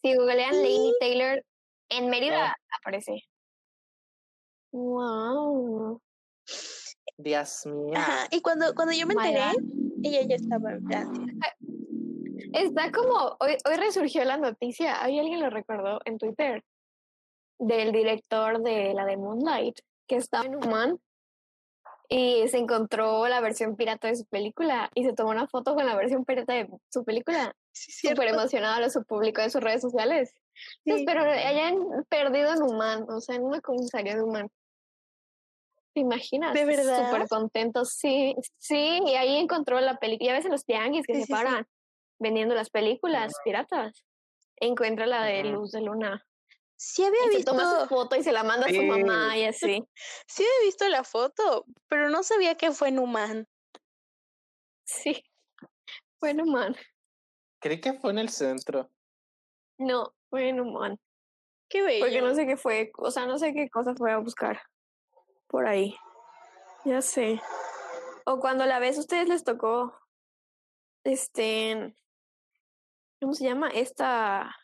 D: Si googlean Lady Taylor en Mérida, aparece. Wow.
A: Dios mío.
E: Ajá, y cuando, cuando yo me enteré,
D: God.
E: Ella ya estaba en Francia.
D: Está como, hoy, hoy resurgió la noticia, ¿hay alguien lo recordó en Twitter? Del director de la de Moonlight, que estaba en Oman y se encontró la versión pirata de su película y se tomó una foto con la versión pirata de su película.
E: Sí.
D: Súper emocionado, lo publicó en sus redes sociales. Entonces, pero hayan perdido en Oman, o sea, en una comisaría de Oman. ¿Te imaginas?
E: ¿De verdad?
D: Súper contento, sí, sí, y ahí encontró la película. Ya ves en los tianguis que
E: Sí,
D: se
E: sí, sí.
D: paran vendiendo las películas piratas. Encuentra la de. Luz de Luna.
E: Sí había
D: Y se
E: visto,
D: toma su foto y se la manda a su mamá y así.
E: sí había visto la foto, pero no sabía que fue en Humán.
D: Sí. Bueno, man.
A: Creí que fue en el centro.
D: No, fue en Oman.
E: Qué bello.
D: Porque no sé qué fue, o sea, no sé qué cosa fue a buscar por ahí. Ya sé. O cuando la vez a ustedes les tocó, este, ¿cómo se llama? Esta,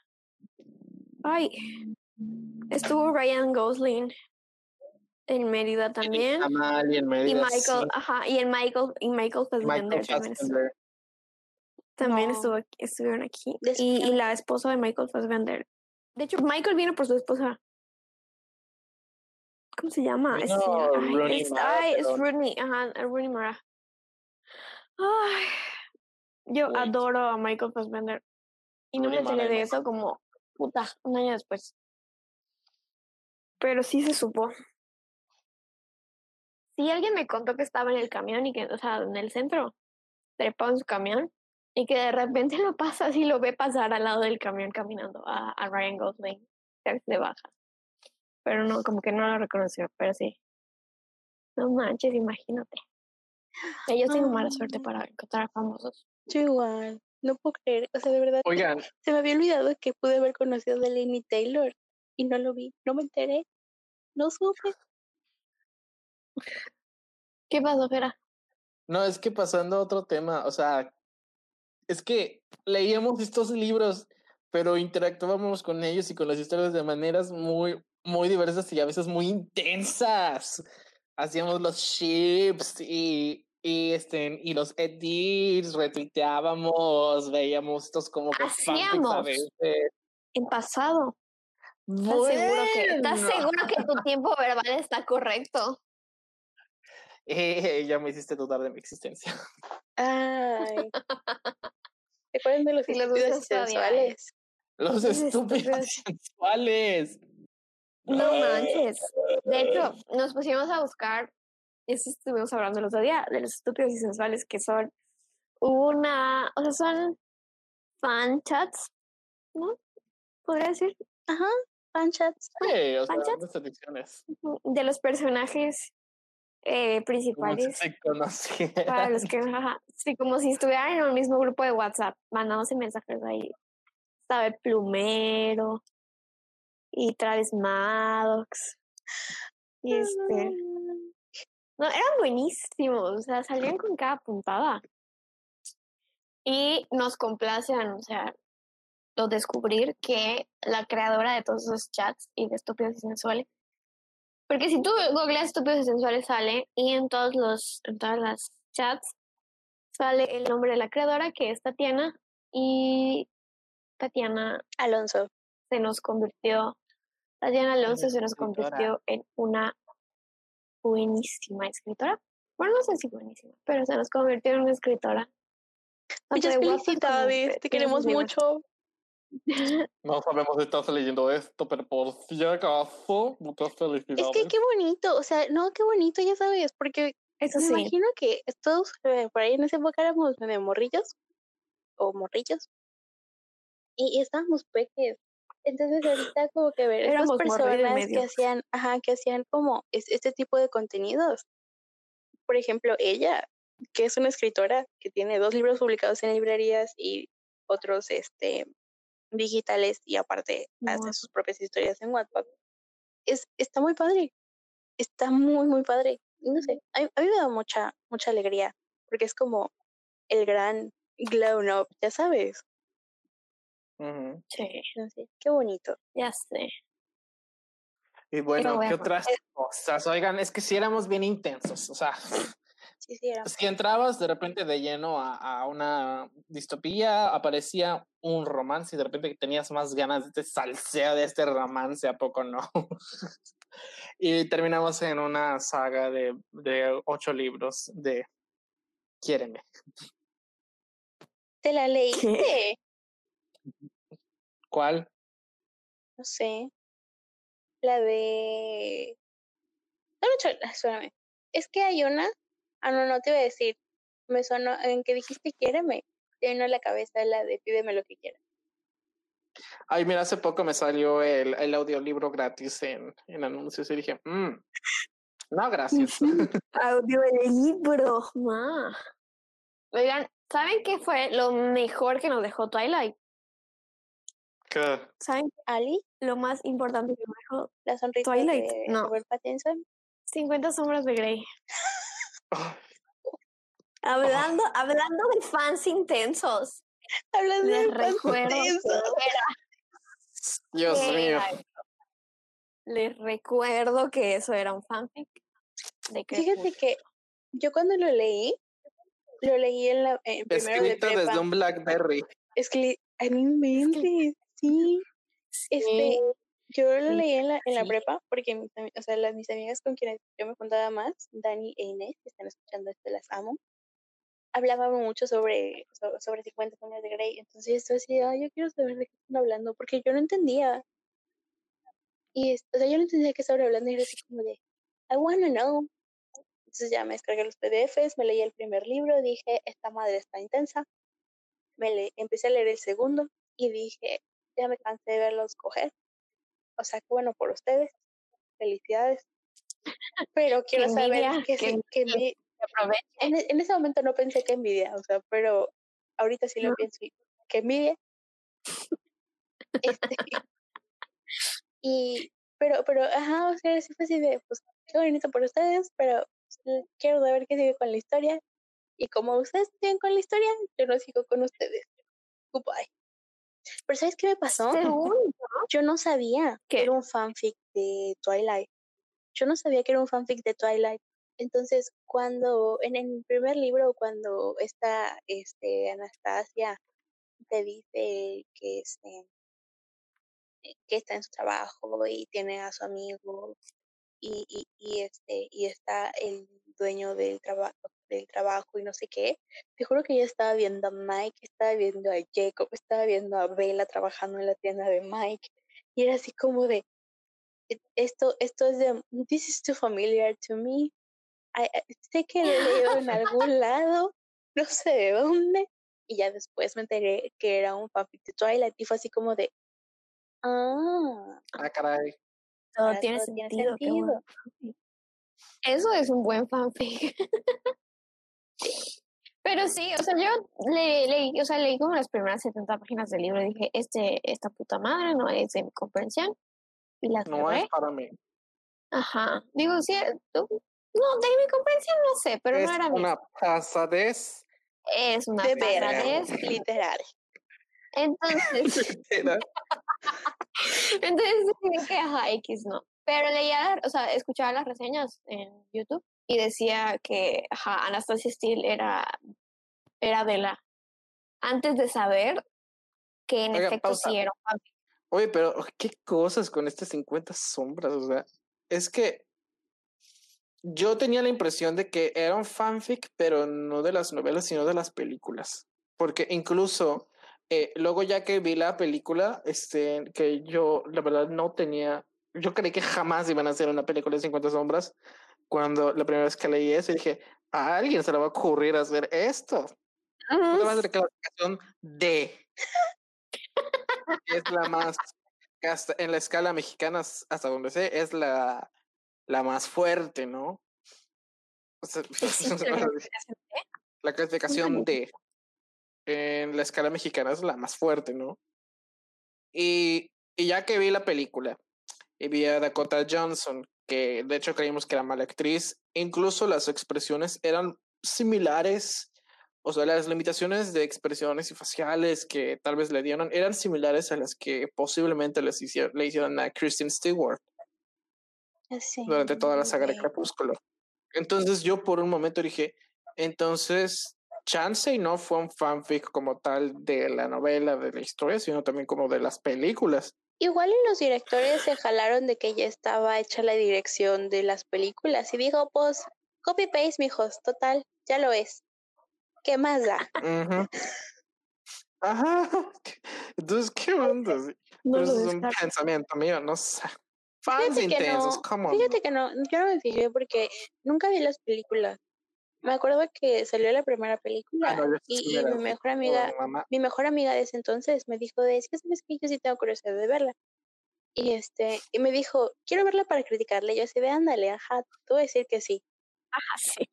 D: ay, estuvo Ryan Gosling en Mérida también.
A: Y en
D: Y Michael,
A: sí.
D: ajá, y el Michael, y Michael Fassbender
A: Michael
D: también,
A: Fassbender.
D: también
E: No.
D: estuvo, aquí- estuvieron aquí. Y, y la esposa de Michael Fassbender. De hecho, Michael vino por su esposa. ¿Cómo se llama? Ay,
A: Rooney
D: es,
A: Mara,
D: ay, es Rooney, ajá, es Rooney Mara. Ay, yo
A: Uy.
D: adoro a Michael Fassbender. Y no me enteré de eso como, puta, un año después. Pero sí se supo. Sí, alguien me contó que estaba en el camión y que, o sea, en el centro, trepado en su camión, y que de repente lo pasa así, lo ve pasar al lado del camión caminando a, a Ryan Gosling, se baja. Pero no, como que no lo reconoció, pero sí. No manches, imagínate. Yo tengo mala suerte para encontrar famosos.
E: Yo igual. No puedo creer. O sea, de verdad.
A: Oigan,
E: Se me había olvidado que pude haber conocido a Lenny Taylor y no lo vi. No me enteré. No supe.
D: ¿Qué pasó, Fera?
A: no, es que pasando a otro tema, o sea, es que leíamos estos libros, pero interactuábamos con ellos y con las historias de maneras muy, muy diversas y a veces muy intensas. Hacíamos los ships y, y, este, y los edits, retuiteábamos, veíamos estos como que a
D: Hacíamos.
A: veces.
D: En pasado. ¿Estás seguro que, ¿estás seguro que tu tiempo verbal está correcto?
A: Eh, ya me hiciste dudar de mi existencia.
E: Ay. ¿Se acuerdan de los
D: Sí, los
E: sensuales?
A: Los estúpidos
D: estúpidos.
A: sensuales.
D: No manches. De hecho, nos pusimos a buscar, eso estuvimos hablando el otro día, de los estúpidos y sensuales que son una, o sea, son fan chats, ¿no? Podría decir,
E: Ajá. Fanchats.
A: Sí, o sea,
D: ¿Panchas?
A: nuestras adicciones.
D: de los personajes eh,
A: Como si
D: principales.
A: se conocieran.
D: Para los que, ajá, sí, como si estuvieran en un mismo grupo de WhatsApp, mandándose mensajes ahí. Estaba el plumero y Travis Maddox. Y este. No, eran buenísimos, o sea, salían con cada puntada. Y nos complace anunciar o descubrir que la creadora de todos esos chats y de estúpidos y sensuales. Porque si tú googleas estúpidos y sensuales sale y en todos los, en todas las chats sale el nombre de la creadora que es Tatiana y Tatiana
E: Alonso.
D: se nos convirtió, Tatiana Alonso se nos convirtió en una buenísima escritora. Bueno, no sé si buenísima, pero se nos convirtió en una escritora.
E: Muchas
D: de
E: felicidades.
D: de
E: Te queremos mucho.
A: No sabemos si estás leyendo esto, pero por si acaso, muchas
E: Es
A: felicidades.
E: que qué bonito. O sea, no, qué bonito, ya sabes. Porque
D: Eso
E: me
D: sí,
E: imagino que todos eh, por ahí en esa época éramos medio morrillos o morrillos. Y, y estábamos peques. Entonces ahorita como que ver estas personas que hacían, ajá, que hacían como es- este tipo de contenidos. Por ejemplo, ella, que es una escritora que tiene dos libros publicados en librerías y otros este digitales y aparte hace sus propias historias en Wattpad. Es, está muy padre. Está muy, muy padre. Y No sé, a, mí- a mí me da mucha, mucha alegría porque es como el gran glow up, ya sabes.
A: Ujú.
D: sí,
E: qué bonito.
D: ya sé.
A: Y bueno, ¿qué otras cosas? Oigan, es que si éramos bien intensos, o sea,
E: Sí, sí,
A: si entrabas de repente de lleno a, a una distopía, aparecía un romance y de repente tenías más ganas de este salseo de este romance, ¿a poco no? y terminamos en una saga de, de ocho libros de Quiéreme.
E: ¿Te la leíste?
A: ¿Cuál?
E: No sé. La de. No, no, espérame. Es que hay una. Ah, no, no te iba a decir. Me sonó. En que dijiste quiéreme. Te vino a la cabeza la de pídeme lo que quieras.
A: Ay, mira, hace poco me salió el, el audiolibro gratis en, en anuncios y dije, "Mm, no, gracias.
D: Audiolibro, ma. Oigan, ¿saben qué fue lo mejor que nos dejó Twilight?
A: ¿Qué?
D: ¿Saben
E: Ali,
D: lo más importante que dejó?
E: la sonrisa
D: Twilight,
E: de
D: no.
E: Robert Pattinson.
D: 50 sombras de Grey. Hablando, hablando de fans intensos.
E: Hablando
D: Les
E: de
D: recuerdo
E: intensos.
A: Dios
D: ¿Qué
A: mío.
D: Les recuerdo que eso era un fanfic de
E: Fíjate que yo cuando lo leí, lo leí en la en primero de
A: Escrito
E: prepa.
A: desde un Blackberry.
E: Es que, ay, no inventes, sí. Este, yo lo leí en la, en la prepa porque mis, o sea, las, mis amigas con quienes yo me juntaba más, Dani e Inés, que están escuchando esto, las amo, hablaban mucho sobre, so- sobre 50 sombras de Grey. Entonces yo "Ay, yo quiero saber de qué están hablando, porque yo no entendía. Y, o sea, yo no entendía qué estaban hablando y era así como de, I wanna know. Entonces ya me descargué los PDFs, me leí el primer libro, dije, esta madre está intensa. Me le- empecé a leer el segundo y dije, ya me cansé de verlos coger. O sea, que bueno por ustedes. Felicidades. Pero quiero saber
D: envidia,
E: que, sí- que en, e- en ese momento no pensé que envidia, o sea, pero ahorita sí lo
D: No.
E: pienso que envidia. Este, y, pero, pero, ajá, o sea, sí fue así de, pues, qué bonito por ustedes, pero pues, quiero saber qué sigue con la historia. Y como ustedes siguen con la historia, yo no sigo con ustedes. Goodbye. Pero ¿sabes qué me pasó? Yo no sabía que era un fanfic de Twilight. Yo no sabía que era un fanfic de Twilight. Entonces, cuando en el primer libro, cuando esta este, Anastasia te dice que, este, que está en su trabajo y tiene a su amigo y, y, y, este, y está el dueño del, trabajo del trabajo y no sé qué, te juro que yo estaba viendo a Mike, estaba viendo a Jacob, estaba viendo a Bella trabajando en la tienda de Mike y era así como de, "E- esto, esto es de, this is too familiar to me, I- I- sé que lo he leído en algún lado, no sé de dónde, y ya después me enteré que era un fanfic de Twilight y fue así como de, ah,
A: Ah, caray.
D: todo tiene
E: todo tiene
D: sentido. bueno. Eso es un buen fanfic. Pero sí, o sea, yo le- leí, o sea, leí como las primeras 70 páginas del libro y dije, este, esta puta madre no es de mi comprensión. Y la
A: No
D: cerré.
A: es para mí.
D: Ajá. Digo, sí, eh, tú- no, de mi comprensión no sé, pero
A: es
D: no era mi.
A: una pasadez.
D: Es una
E: de
D: pasadez.
E: literal.
D: Entonces, entonces dije ajá, X no. Pero leía, o sea, escuchaba las reseñas en YouTube y decía que ajá, Anastasia Steele era, era de la. Antes de saber que en
A: Oigan,
D: efecto
A: pausa.
D: sí era.
A: Oye, pero qué cosas con este 50 sombras, o sea, es que yo tenía la impresión de que era un fanfic, pero no de las novelas, sino de las películas. Porque incluso eh, luego ya que vi la película, este, que yo la verdad no tenía, yo creí que jamás iban a hacer una película de 50 sombras. Cuando la primera vez que leí eso, dije, a alguien se le va a ocurrir hacer esto. Una más de clasificación D. es la más, hasta en la escala mexicana, hasta donde sé, es la, la más fuerte, ¿no? O sea,
D: Existe la clasificación
A: la clasificación D en la escala mexicana es la más fuerte, ¿no? Y, y ya que vi la película y vi a Dakota Johnson, que de hecho creímos que era mala actriz, incluso las expresiones eran similares, o sea, las limitaciones de expresiones y faciales que tal vez le dieron eran similares a las que posiblemente les hicieron, le hicieron a Kristen Stewart durante toda la saga de
E: de-
A: Crepúsculo. Entonces yo por un momento dije, entonces Chance no fue un fanfic como tal de la novela, de la historia, sino también como de las películas.
E: Igual y los directores se jalaron de que ya estaba hecha la dirección de las películas y dijo, pues, copy paste, mijos, total, ya lo es. ¿Qué más da?
A: Ajá. Entonces, ¿qué onda?
D: No
A: Pero eso es un pensamiento mío, no sé. Fans
E: Fíjate
A: intensos,
E: no, fíjate que no, yo no me fijé porque nunca vi las películas. Me acuerdo que salió la primera película
A: Ah, no,
E: y, mi mejor amiga,
A: mi
E: mejor amiga de ese entonces me dijo de, es que sabes que yo sí tengo curiosidad de verla. Y este, y me dijo, quiero verla para criticarla. Y yo así de, ándale, ajá, a decir que sí.
D: Ajá, sí.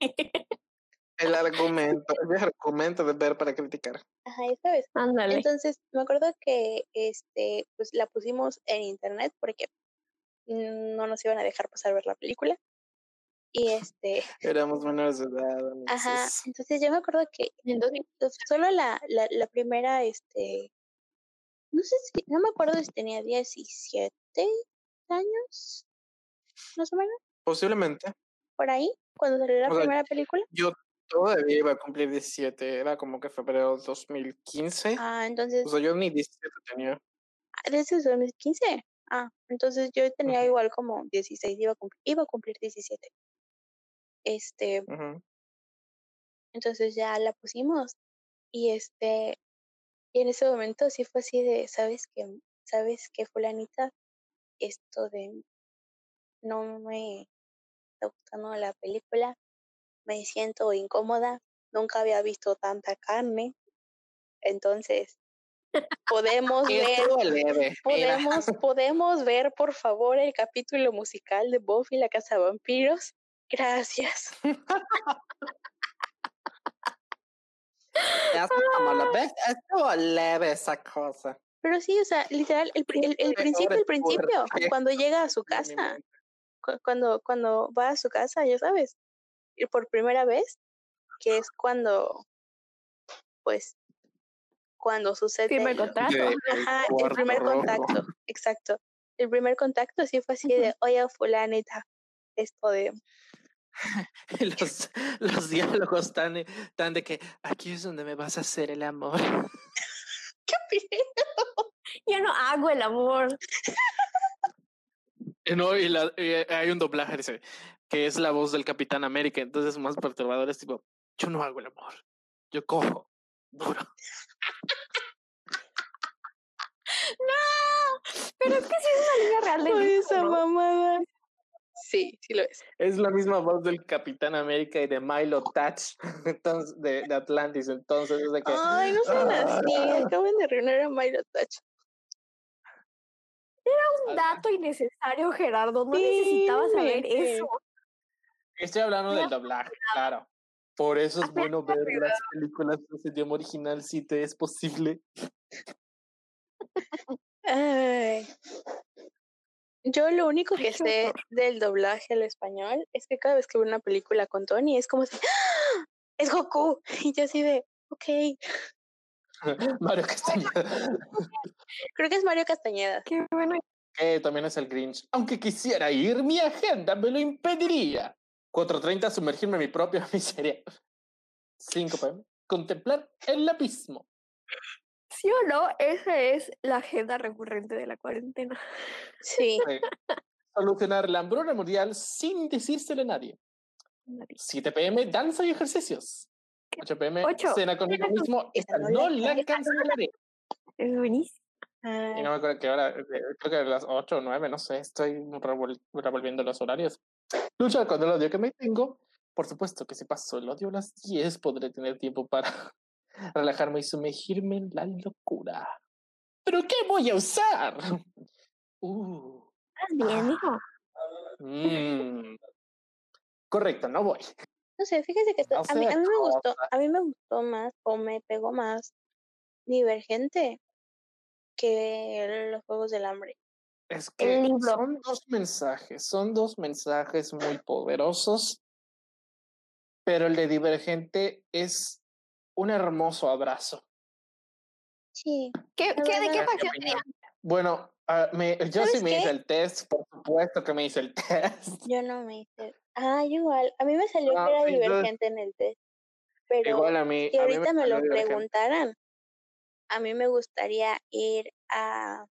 A: El argumento, el argumento de ver para criticar.
E: Ajá, y sabes.
D: Ándale.
E: Entonces, me acuerdo que este, pues la pusimos en internet porque no nos iban a dejar pasar ver la película. Y este,
A: Éramos menores de edad.
E: ajá,
A: entonces,
E: entonces yo me acuerdo que
D: Entonces,
E: solo la, la, la primera, este, no sé si, no me acuerdo si tenía 17 años, más o menos,
A: Posiblemente.
E: por ahí, cuando salió la
A: O sea,
E: primera película.
A: Yo todavía iba a cumplir 17. Era como que febrero 2015.
E: Ah, entonces,
A: O sea, yo ni 17 tenía.
E: ah, desde el 2015. Ah, entonces yo tenía
A: Ujú.
E: igual como 16, iba a cumplir, iba a cumplir 17. Este, entonces ya la pusimos y este, y en ese momento sí fue así de, ¿sabes qué? ¿Sabes qué, fulanita? Esto de no me está gustando la película, me siento incómoda, nunca había visto tanta carne, entonces podemos ver,
A: leve.
E: Podemos, podemos ver por favor el capítulo musical de Buffy la Casa de Vampiros. Gracias.
G: Ya está como la ves, estuvo leve esa cosa.
E: Pero sí, o sea, literal, el, el, principio, el principio, cuando llega a su casa, cuando, cuando va a su casa, ya sabes, y por primera vez, que es cuando, pues, cuando sucede,
D: el contrato.
A: De-
E: ajá, el primer
A: rojo.
E: contacto, exacto, el primer contacto sí fue así de, oye, fulanita, esto de,
A: los, los diálogos tan, eh, tan de que aquí es donde me vas a hacer el amor.
D: Yo no hago el amor.
A: Y No, y, la- y hay un doblaje, que es la voz del Capitán América, entonces más perturbador es tipo, yo no hago el amor, yo cojo, duro.
D: Pero es que sí es una línea real de
E: "Ay,
D: dibujo,
E: esa
D: ¿no?
E: mamada. Sí, sí lo es.
A: Es la misma voz del Capitán América y de Milo Touch, entonces, de, de Atlantis, entonces es de que...
E: Ay, no sean así,
A: Ah.
E: acaban de arruinar a Myra Touch.
D: Un dato innecesario, Gerardo. No necesitaba saber eso.
A: Estoy hablando del doblaje, claro. Por eso es bueno ver las películas en idioma original si te es posible.
E: Ay. Yo lo único que sé del doblaje al español es que cada vez que veo una película con Tony es como si ¡Ah! es Goku y yo así de ok
A: Mario Castañeda,
E: creo que es Mario Castañeda
D: Qué bueno.
A: que también es el Grinch. Aunque quisiera ir, mi agenda me lo impediría. 4.30 sumergirme en mi propia miseria. 5 pm. Contemplar el abismo.
D: ¿Sí o no? Esa es la agenda recurrente de la cuarentena.
E: sí
A: Solucionar la hambruna mundial sin decírselo a nadie. 7 pm, danza y ejercicios. 8 pm,
D: Ocho.
A: cena conmigo mismo. Esta no la cancelaré.
D: Es buenísimo.
E: Ah,
A: Y no me acuerdo que ahora, eh, creo que a las 8 o 9, no sé, estoy revol- revolviendo los horarios. Luchar con el odio que me tengo. Por supuesto que si paso el odio a las 10, podré tener tiempo para relajarme y sumergirme en la locura. ¿Pero qué voy a usar? Uh,
D: ¿Estás bien, hijo?
A: mm. Correcto, no voy.
E: no sé fíjese que esto-
A: No
E: a mí a mí me gustó a mí me gustó más o me pegó más Divergente que los Juegos del Hambre
A: Es que son dos mensajes, son dos mensajes muy poderosos, pero el de Divergente es un hermoso abrazo.
E: sí
D: ¿Qué, qué- ¿De qué
E: verdad-
D: facción tenía?
A: Bueno, ah, me- yo sí
E: ¿Sabes
A: me
E: qué?
A: hice el test, por supuesto que me hice el test.
E: yo no me hice ah igual a mí me salió
A: Ah,
E: que era
A: sí, yo-
E: Divergente en el test pero
A: Igual a mí.
E: si
A: a mí
E: ahorita me lo
A: Divergente.
E: preguntaran, a mí me gustaría ir a,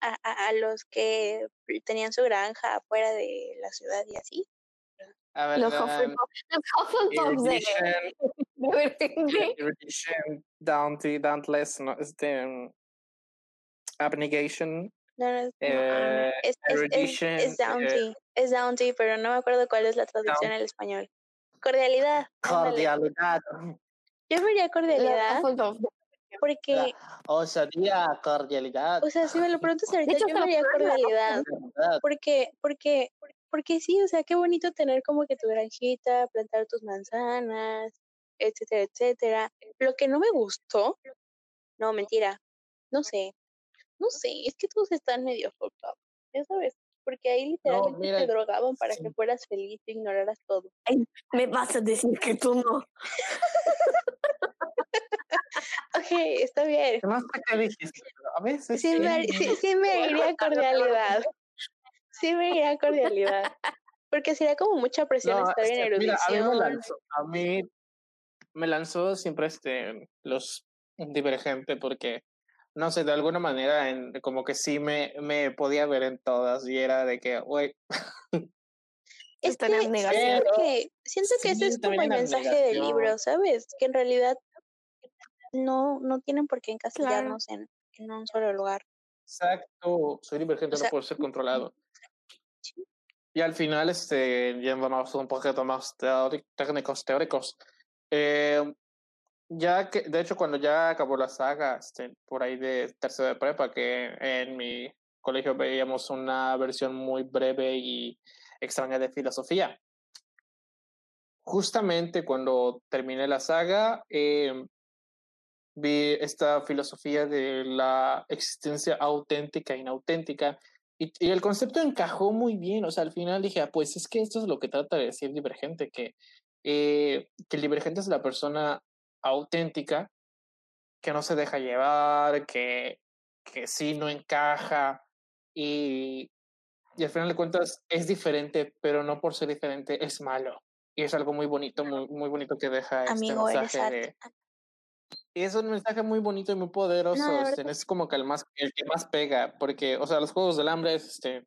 E: a, a- a los que tenían su granja afuera de la ciudad y así.
A: A ver,
D: Los
A: um,
D: Hufflepuff. Los Hufflepuff de
A: Erudition, Daunty, Dauntless, no, este, um, Abnegation,
E: No, no, es,
A: eh,
E: es, es, es,
A: Erudition,
E: es
A: eh,
E: es Downty, pero no me acuerdo cuál es la traducción al español. Cordialidad. ándale.
G: Cordialidad.
E: Yo vería cordialidad porque,
G: Osadía, cordialidad.
E: o sea, si me lo preguntas ahorita,
D: hecho,
E: yo vería
D: la.
E: Cordialidad. Porque, porque, porque sí, o sea, qué bonito tener como que tu granjita, plantar tus manzanas, etcétera, etcétera. Lo que no me gustó, no, mentira, no sé, no sé, es que todos están medio up, ya sabes. porque ahí literalmente te drogaban para
A: sí.
E: que fueras feliz y ignoraras todo.
D: Me vas a decir que tú no.
E: Ok, está bien.
A: No sé qué dijiste, pero a veces.
E: Sí me, sí, sí me iría cordialidad. Sí me iría cordialidad. Porque sería como mucha presión
A: No,
E: estar en
A: este, mira, a mí me
E: erudición.
A: lanzó, a mí me lanzó siempre este los divergente porque no sé, de alguna manera en, como que sí me, me podía ver en todas y era de que, güey,
E: Es
D: en negación.
E: siento que, siento que ese es como el
A: en
E: mensaje del libro, ¿sabes? Que en realidad no, no tienen por qué encasillarnos en, en un solo lugar.
A: exacto, soy divergente,
E: O sea,
A: no puedo ser controlado. Y al final, este, yéndonos un poquito más teóric- técnicos, teóricos, eh, ya que, de hecho, cuando ya acabó la saga, este, por ahí de tercero de prepa, que en mi colegio veíamos una versión muy breve y extraña de filosofía. Justamente cuando terminé la saga, eh, vi esta filosofía de la existencia auténtica e inauténtica y, y el concepto encajó muy bien, o sea, al final dije, ah, pues es que esto es lo que trata de decir Divergente, que, eh, que el Divergente es la persona auténtica, que no se deja llevar, que, que sí no encaja y, y al final de cuentas es diferente, pero no por ser diferente es malo. Y es algo muy bonito, muy, muy bonito que deja este
E: Amigo,
A: mensaje de, es un mensaje muy bonito y muy poderoso. este,
E: verdad
A: es como que el, más, el que más pega, porque, o sea, los Juegos del Hambre, este,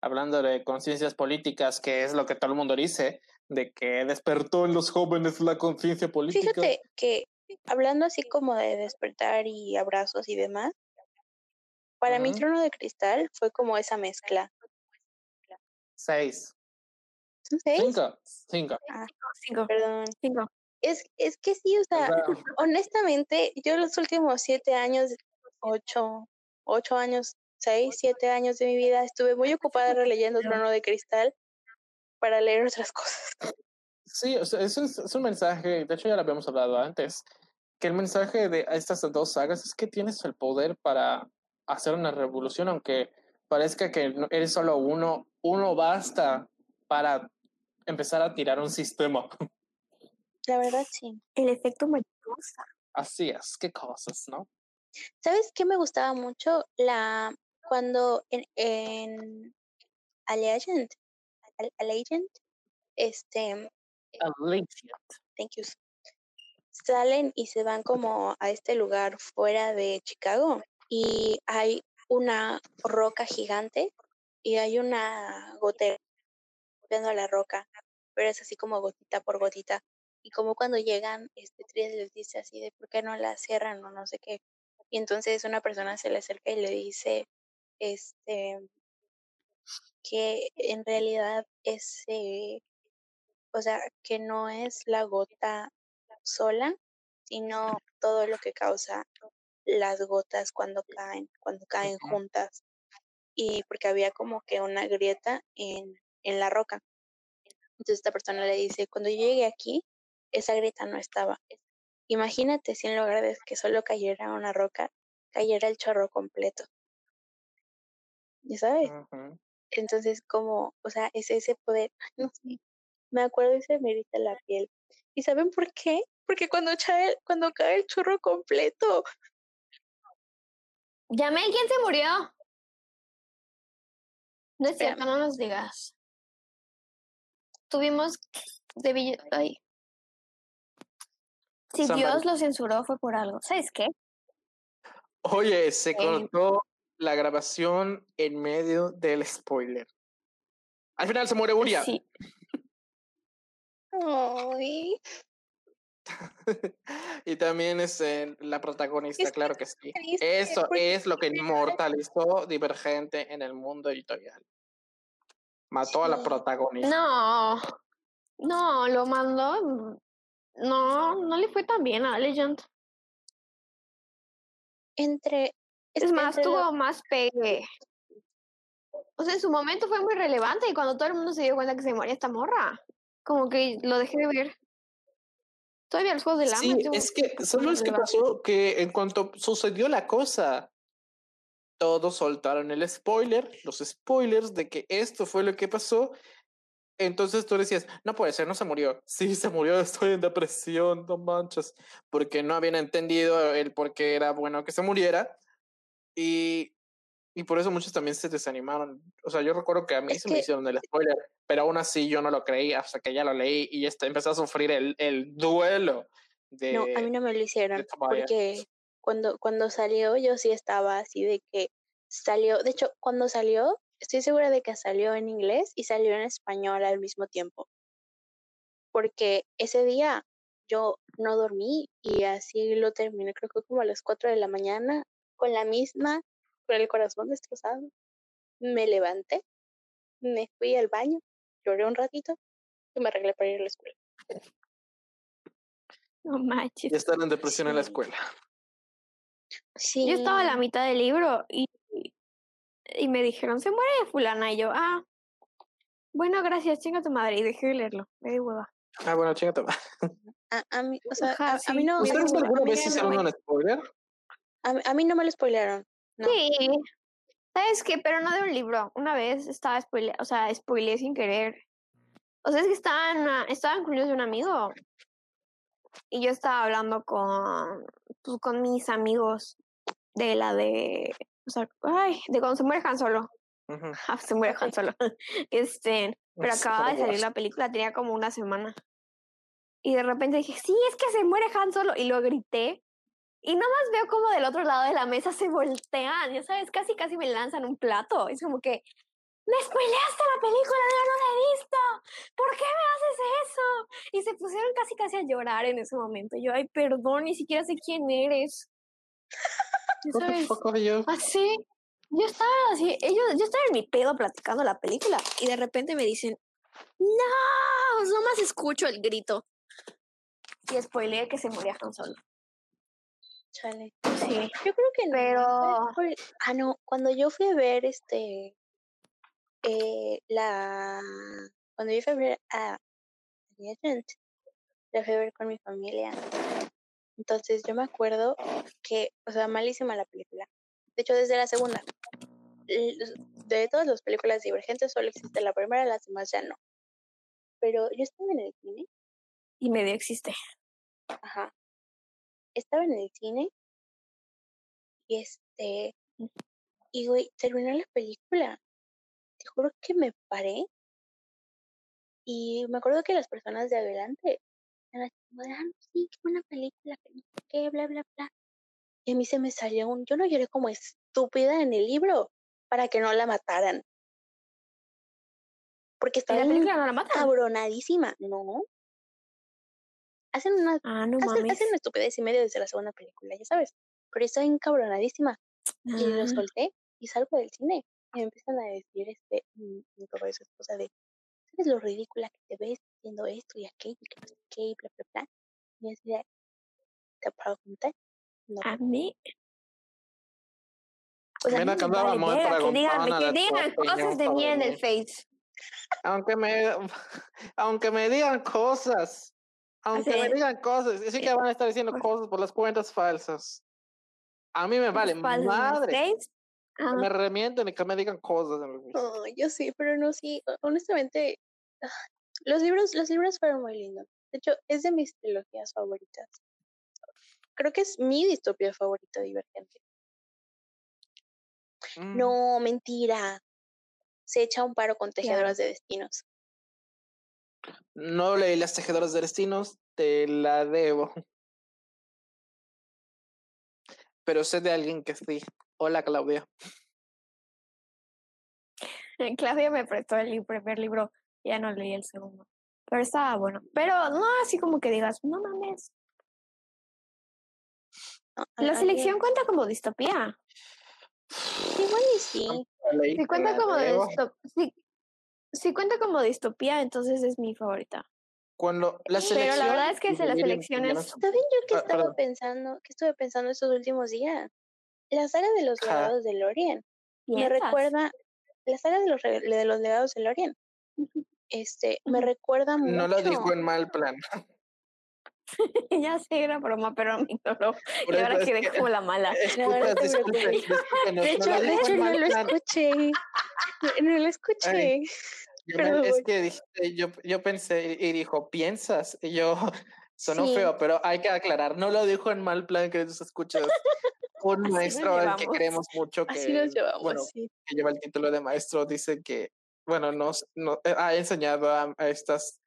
A: hablando de conciencias políticas, que es lo que todo el mundo dice, de que despertó en los jóvenes la conciencia política.
E: Fíjate que hablando así como de despertar y abrazos y demás, para mí
A: Ujú.
E: Trono de Cristal fue como esa mezcla.
A: Seis.
E: ¿Son seis?
A: Cinco. Cinco.
D: Cinco.
E: Perdón.
D: Cinco.
E: Es, es que sí, o
A: O
E: sea,
A: sea,
E: honestamente, yo los últimos siete años, ocho, ocho años, seis, siete años de mi vida, estuve muy ocupada releyendo Trono de Cristal para leer otras cosas.
A: sí, o sea, es, un, es un mensaje, de hecho ya lo habíamos hablado antes, que el mensaje de estas dos sagas es que tienes el poder para hacer una revolución, aunque parezca que no- eres solo uno, uno basta para empezar a tirar un sistema.
E: La verdad, sí.
D: El efecto mariposa.
A: Así es, qué cosas, ¿no?
E: ¿Sabes qué me gustaba mucho? La cuando en, en Allegiant, Allegiant, este, thank you, salen y se van como a este lugar fuera de Chicago y hay una roca gigante y hay una gotera golpeando la roca, pero es así como gotita por gotita. Y como cuando llegan, este Tris les dice así de por qué no la cierran o no sé qué. Y entonces una persona se le acerca y le dice, este, que en realidad ese, o sea, que no es la gota sola, sino todo lo que causa las gotas cuando caen, cuando caen juntas. Y porque había como que una grieta en, en la roca. Entonces esta persona le dice, cuando yo llegué aquí, esa grieta no estaba. Imagínate si en lugar de que solo cayera una roca, cayera el chorro completo. ¿Ya sabes?
A: Ujú.
E: Entonces, como, o sea, es ese poder, no sé, me acuerdo y se me irrita la piel. ¿Y saben por qué? Porque cuando cae, cuando cae el chorro completo,
D: Yamel, ¿quién se murió? No es cierto, no nos digas. Tuvimos de ay. Si
A: Somebody-
D: Dios lo censuró fue por algo. ¿Sabes qué?
A: Oye, se
E: Eh.
A: cortó la grabación en medio del spoiler. Al final se muere Uria.
D: Sí.
E: ay,
A: y también es eh, la protagonista,
E: Es
A: claro que sí. Eso es lo que inmortalizó Divergente en el mundo editorial. Mató a la
E: Sí.
A: protagonista.
D: No. No, lo mandó. No, no le fue tan bien a Legend.
E: entre,
D: Es más,
E: entre la-
D: tuvo más pegue. O sea, en su momento fue muy relevante y cuando todo el mundo se dio cuenta que se moría esta morra, como que lo dejé de ver. Todavía los juegos del hambre.
A: Sí, es que, ¿sabes qué
D: relevante.
A: pasó? Que en cuanto sucedió la cosa, todos soltaron el spoiler, los spoilers de que esto fue lo que pasó. Entonces tú decías, no puede ser, no se murió. Sí, se murió, estoy en depresión, no manches. Porque no habían entendido el por qué era bueno que se muriera. Y, y por eso muchos también se desanimaron. O sea, yo recuerdo que a mí
E: Es
A: se me
E: que-
A: hicieron el spoiler, pero aún así yo no lo creí hasta que ya lo leí y este, empecé a sufrir el, el duelo de...
E: No, a mí no me lo hicieron porque cuando, cuando salió yo sí estaba así de que salió, de hecho, cuando salió, estoy segura de que salió en inglés y salió en español al mismo tiempo. Porque ese día yo no dormí y así lo terminé, creo que como a las 4 de la mañana, con la misma, con el corazón destrozado. Me levanté, me fui al baño, lloré un ratito y me arreglé para ir a la escuela.
D: No manches.
A: Y estar en depresión en la escuela.
E: Sí.
D: Yo estaba a la mitad del libro y, y me dijeron, se muere fulana. Y yo, ah, bueno, gracias, chinga tu madre. Y dejé de leerlo, me di hueva.
A: Ah, bueno, chingate.
E: A, a mí, o sea,
D: Ajá,
E: a, a mí no.
A: ¿Ustedes alguna vez hicieron un spoiler?
E: A, mí- a mí no me lo spoilearon. No.
D: Sí. ¿Sabes qué? Pero no de un libro. Una vez estaba spoile, o sea, spoileé sin querer. O sea, es que estaban, ah, estaba en cumpleaños de un amigo. Y yo estaba hablando con, pues, con mis amigos de la de, o sea, ay, de cuando se muere Han Solo. Ah, se muere Han. Solo. Este, pero acababa de salir la película, tenía como una semana. Y de repente dije, sí, es que se muere Han Solo. Y lo grité. Y nomás veo como del otro lado de la mesa se voltean, ya sabes, casi casi me lanzan un plato. Es como que, me spoileaste la película, yo no la he visto. ¿Por qué me haces eso? Y se pusieron casi casi a llorar en ese momento. Yo, ay, perdón, ni siquiera sé quién eres. Ya sabes,
A: you?
D: así. Yo estaba así, ellos, yo estaba en mi pedo platicando la película y de repente me dicen, no, nomás escucho el grito. Y spoileé que se moría Han Solo.
E: Chale.
D: Sí.
E: Yo creo que no.
D: Pero-
E: por- Ah, no. Cuando yo fui a ver este. Eh, la. Cuando yo fui a ver a. La fui a ver con mi familia. Entonces yo me acuerdo que. O sea, malísima la película. De hecho, desde la segunda. De todas las películas divergentes solo existe la primera, las demás ya no. Pero yo estaba en el cine
D: Y medio existe.
E: Ajá. Estaba en el cine y este, y güey, terminó la película. Te juro que me paré y me acuerdo que las personas de adelante eran así como de, ah, sí, qué buena película, que no sé qué, bla, bla, bla. Y a mí se me salió un, yo no lloré como estúpida en el libro para que no la mataran. Porque
D: ¿En
E: estaba
D: la película no la matan?
E: cabronadísima, ¿no? Hacen una
D: Ah, no
E: hacen,
D: mames.
E: hacen una estupidez y medio desde la segunda película, ya sabes. Pero estoy encabronadísima. Y lo solté y salgo del cine. Y me empiezan a decir este, mi, mi papá y su esposa de, ¿sabes lo ridícula que te ves haciendo esto y aquello y que no sé qué y bla, bla, bla? Y yo decía, ¿te pregunté? No.
D: a mí.
E: O sea,
A: acá
E: me
A: andaba
D: que digan, que
A: de
D: digan cosas de mí en el. Face.
A: Aunque me, aunque me digan cosas, aunque me digan cosas, sí que van a estar diciendo cosas por las cuentas falsas. A mí me vale madre. Me remienten y que me digan cosas.
E: No, yo sí, pero no, sí, ho- honestamente, ah, los libros, los libros fueron muy lindos. De hecho, es de mis trilogías favoritas. Creo que es mi distopía favorita divergente.
A: Mm.
E: No, mentira. Se echa un paro con tejedoras de destinos.
A: No leí Las Tejedoras de Destinos, te la debo. Pero sé de alguien que sí. Hola, Claudia.
D: Claudia me prestó el primer libro, ya no leí el segundo. Pero estaba bueno. Pero no así como que digas, no mames.
E: No, a-
D: La selección cuenta como distopía.
E: Igual y sí.
A: Leí,
D: Si
A: te
D: cuenta como distopía. Si cuenta como distopía, entonces es mi favorita.
A: Cuando la
D: Pero
A: selección.
D: la verdad es que se la
A: dividir en
D: selección es-
A: villanos-
E: ¿Saben yo qué
A: Ah,
E: estaba
A: perdón.
E: pensando? ¿Qué estuve pensando estos últimos días? La saga de los legados de Lorien. Me recuerda. La saga de los, re- de los legados de Lorien. Este, me recuerda mucho.
A: No lo dijo en mal plan.
D: ya sé, era broma, pero mi no lo. Y ahora quedé
A: que-
D: como la mala.
E: No, no preocupes.
A: discúlpenos,
E: De
A: no
E: hecho,
A: lo
E: de hecho no lo escuché. No, no lo escuché.
A: Yo,
E: Perdón.
A: es que dijiste, yo, yo pensé y dijo, ¿piensas? Y yo, sonó
E: Sí.
A: feo, pero hay que aclarar, no lo dijo en mal plan que se escuchas. Un
D: nos
A: maestro al que queremos mucho, que,
E: nos llevamos,
A: bueno,
E: sí.
A: que lleva el título de maestro, dice que, bueno, nos, no- eh, ha enseñado a, a estas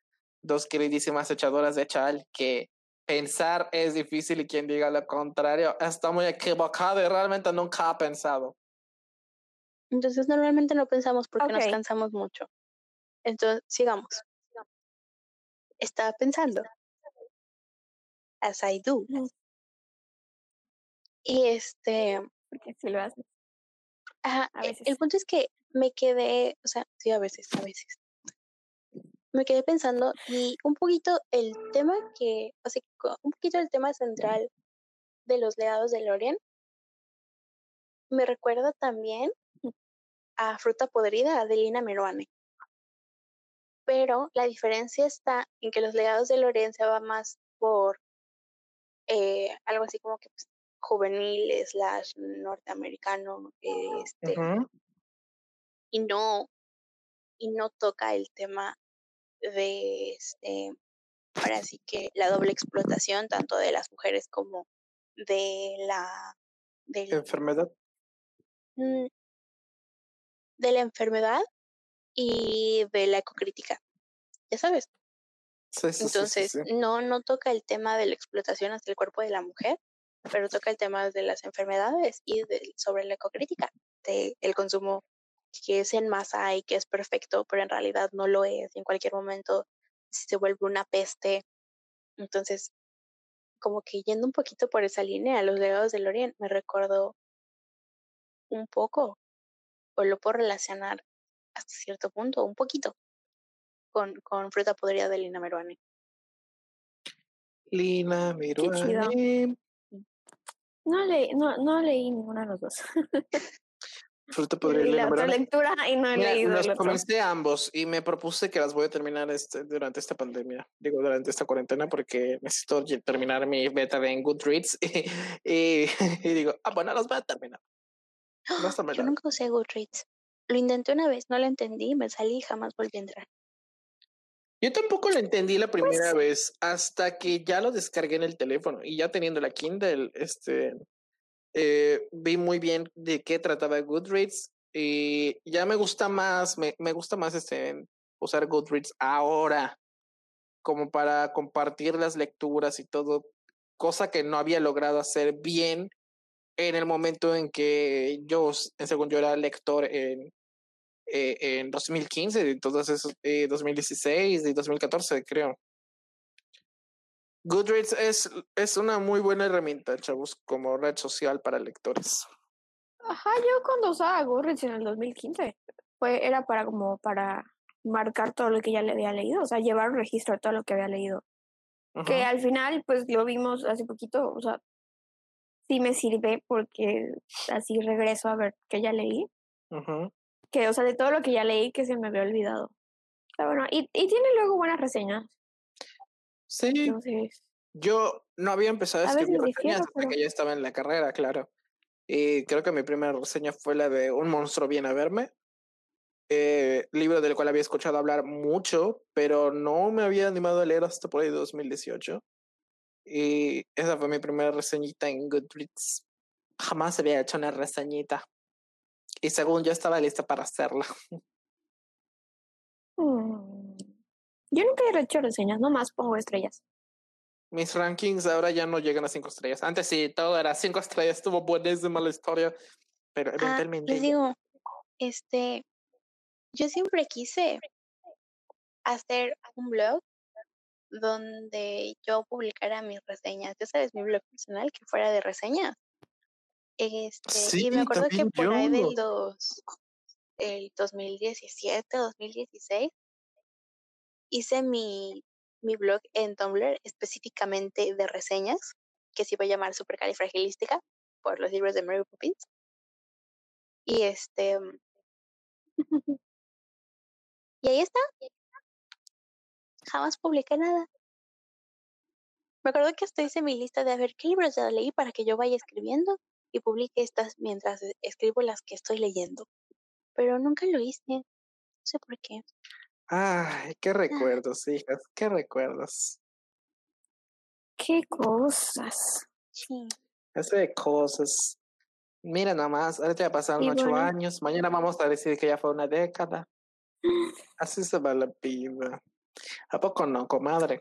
A: dos queridísimas echadoras de chal que pensar es difícil y quien diga lo contrario está muy equivocado y realmente nunca ha pensado.
E: Entonces normalmente no pensamos porque nos cansamos mucho. Entonces, sigamos. Estaba pensando. As I do. Y este,
D: Porque si lo haces.
E: ajá,
D: A
E: e-
D: veces.
E: el punto es que me quedé, o sea, sí, a veces, a veces. Me quedé pensando y un poquito el tema que, o sea, un poquito el tema central de los legados de Lorien me recuerda también a Fruta Podrida de Lina Meruane. Pero la diferencia está en que los legados de Lorien se va más por eh, algo así como que pues, juvenil slash norteamericano este, y no y no toca el tema de este ahora sí que la doble explotación tanto de las mujeres como de la del,
A: Enfermedad.
E: mm, de la enfermedad y de la ecocrítica ya sabes
A: Sí, sí,
E: entonces
A: sí.
E: no no toca el tema de la explotación hacia el cuerpo de la mujer pero toca el tema de las enfermedades y de- sobre la ecocrítica de el consumo que es en masa y que es perfecto pero en realidad no lo es y en cualquier momento se vuelve una peste entonces como que yendo un poquito por esa línea los legados del Orient me recordó un poco o lo puedo relacionar hasta cierto punto un poquito con, con fruta podrida de Lina Meruane
A: Lina,
D: chido.
A: Miruane,
D: No, leí, no, no leí ninguno de los dos.
A: Fruta
D: Leí
A: podrida,
D: la otra lectura y no he
A: Mira,
D: leído
A: los comencé ambos y me propuse que las voy a terminar este, durante esta pandemia, digo, durante esta cuarentena, porque necesito terminar mi beta de Goodreads y, y, y digo, ah, bueno, las voy a terminar. Está
E: Yo nunca usé Goodreads. Lo intenté una vez, no lo entendí, me salí y jamás volví a entrar.
A: Yo tampoco lo entendí la primera
D: Pues
A: vez hasta que ya lo descargué en el teléfono y ya teniendo la Kindle, este, eh, vi muy bien de qué trataba Goodreads y ya me gusta más, me, me gusta más este, usar Goodreads ahora como para compartir las lecturas y todo, cosa que no había logrado hacer bien en el momento en que yo, según yo era lector en, eh, en 2015, entonces eh, 2016 y 2014 creo. Goodreads es, es una muy buena herramienta, chavos, como red social para lectores.
D: Ajá, yo cuando usaba Goodreads en el 2015, fue, era para como para marcar todo lo que ya le había leído, o sea, llevar un registro de todo lo que había leído. Que
A: Ajá.
D: al final, pues lo vimos hace poquito, o sea, sí me sirve porque así regreso a ver qué ya leí,
A: Ujú.
D: que, o sea, de todo lo que ya leí que se me había olvidado. Pero bueno, y, y tiene luego buenas reseñas,
A: Sí,
D: entonces,
A: yo no había empezado a escribir reseñas hasta
D: pero-
A: que ya estaba en la carrera, claro. Y creo que mi primera reseña fue la de Un monstruo viene a verme, eh, libro del cual había escuchado hablar mucho, pero no me había animado a leer hasta por ahí 2018. Y esa fue mi primera reseñita en Goodreads. Jamás había hecho una reseñita. Y según yo estaba lista para hacerla.
D: mm, yo nunca he hecho reseñas, nomás pongo estrellas.
A: Mis rankings ahora ya no llegan a cinco estrellas. Antes sí, todo era cinco estrellas, estuvo buenísima la historia. Pero
E: Ah,
A: eventualmente.
E: les digo, este, yo siempre quise hacer un blog donde yo publicara mis reseñas. Ya sabes, mi blog personal que fuera de reseñas. Este,
A: Sí,
E: y me acuerdo que por ahí del dos, el 2017, 2016, hice mi, mi blog en Tumblr específicamente de reseñas, que se iba a llamar Supercalifragilística, por los libros de Mary Poppins. Y este. y ahí está. Jamás publiqué nada. Me acuerdo que hasta hice mi lista de a ver qué libros ya leí para que yo vaya escribiendo y publique estas mientras escribo las que estoy leyendo. Pero nunca lo hice. No sé por qué.
A: Ay, qué recuerdos, hijas, qué recuerdos.
D: Qué cosas.
E: Sí.
A: Ese de cosas. Mira nomás, ahorita ya pasaron ocho
D: bueno.
A: años, mañana vamos a decir que ya fue una década. Así se va la vida. ¿A poco no, comadre?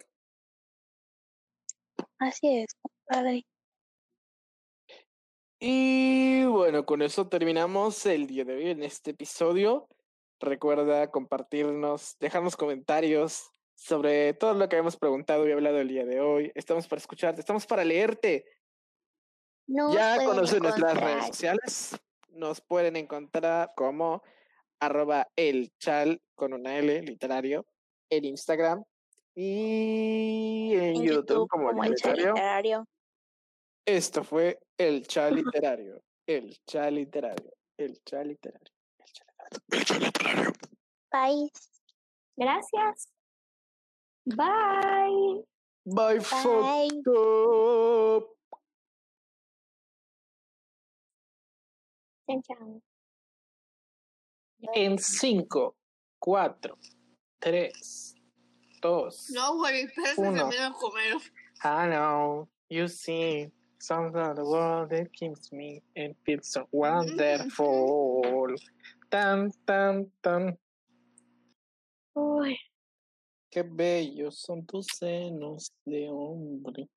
E: Así es, padre.
A: Y bueno, con eso terminamos el día de hoy en este episodio. Recuerda compartirnos, dejarnos comentarios sobre todo lo que hemos preguntado y hablado el día de hoy. Estamos para escucharte, estamos para leerte.
E: Nos
A: ya conocen nuestras redes sociales. Nos pueden encontrar como arroba el chal con una L literario en Instagram y en,
E: en
A: YouTube, como, el literario.
E: literario.
A: Esto fue el chal literario. El chal literario. El chal literario.
E: Bye.
D: Gracias. Bye.
A: Bye,
E: Bye.
A: foto.
D: Chan, chan.
A: En 5, 4, 3, 2.
C: No, güey, espérate que
A: Uno.
C: me voy a comer.
A: I know you see songs of the world that keeps me and feels so wonderful. Mm-hmm. Tan, tan, tan.
D: Uy,
A: Qué bellos son tus senos de hombre.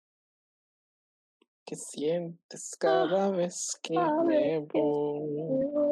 A: ¿Qué sientes cada vez que
D: cada vez que
A: voy?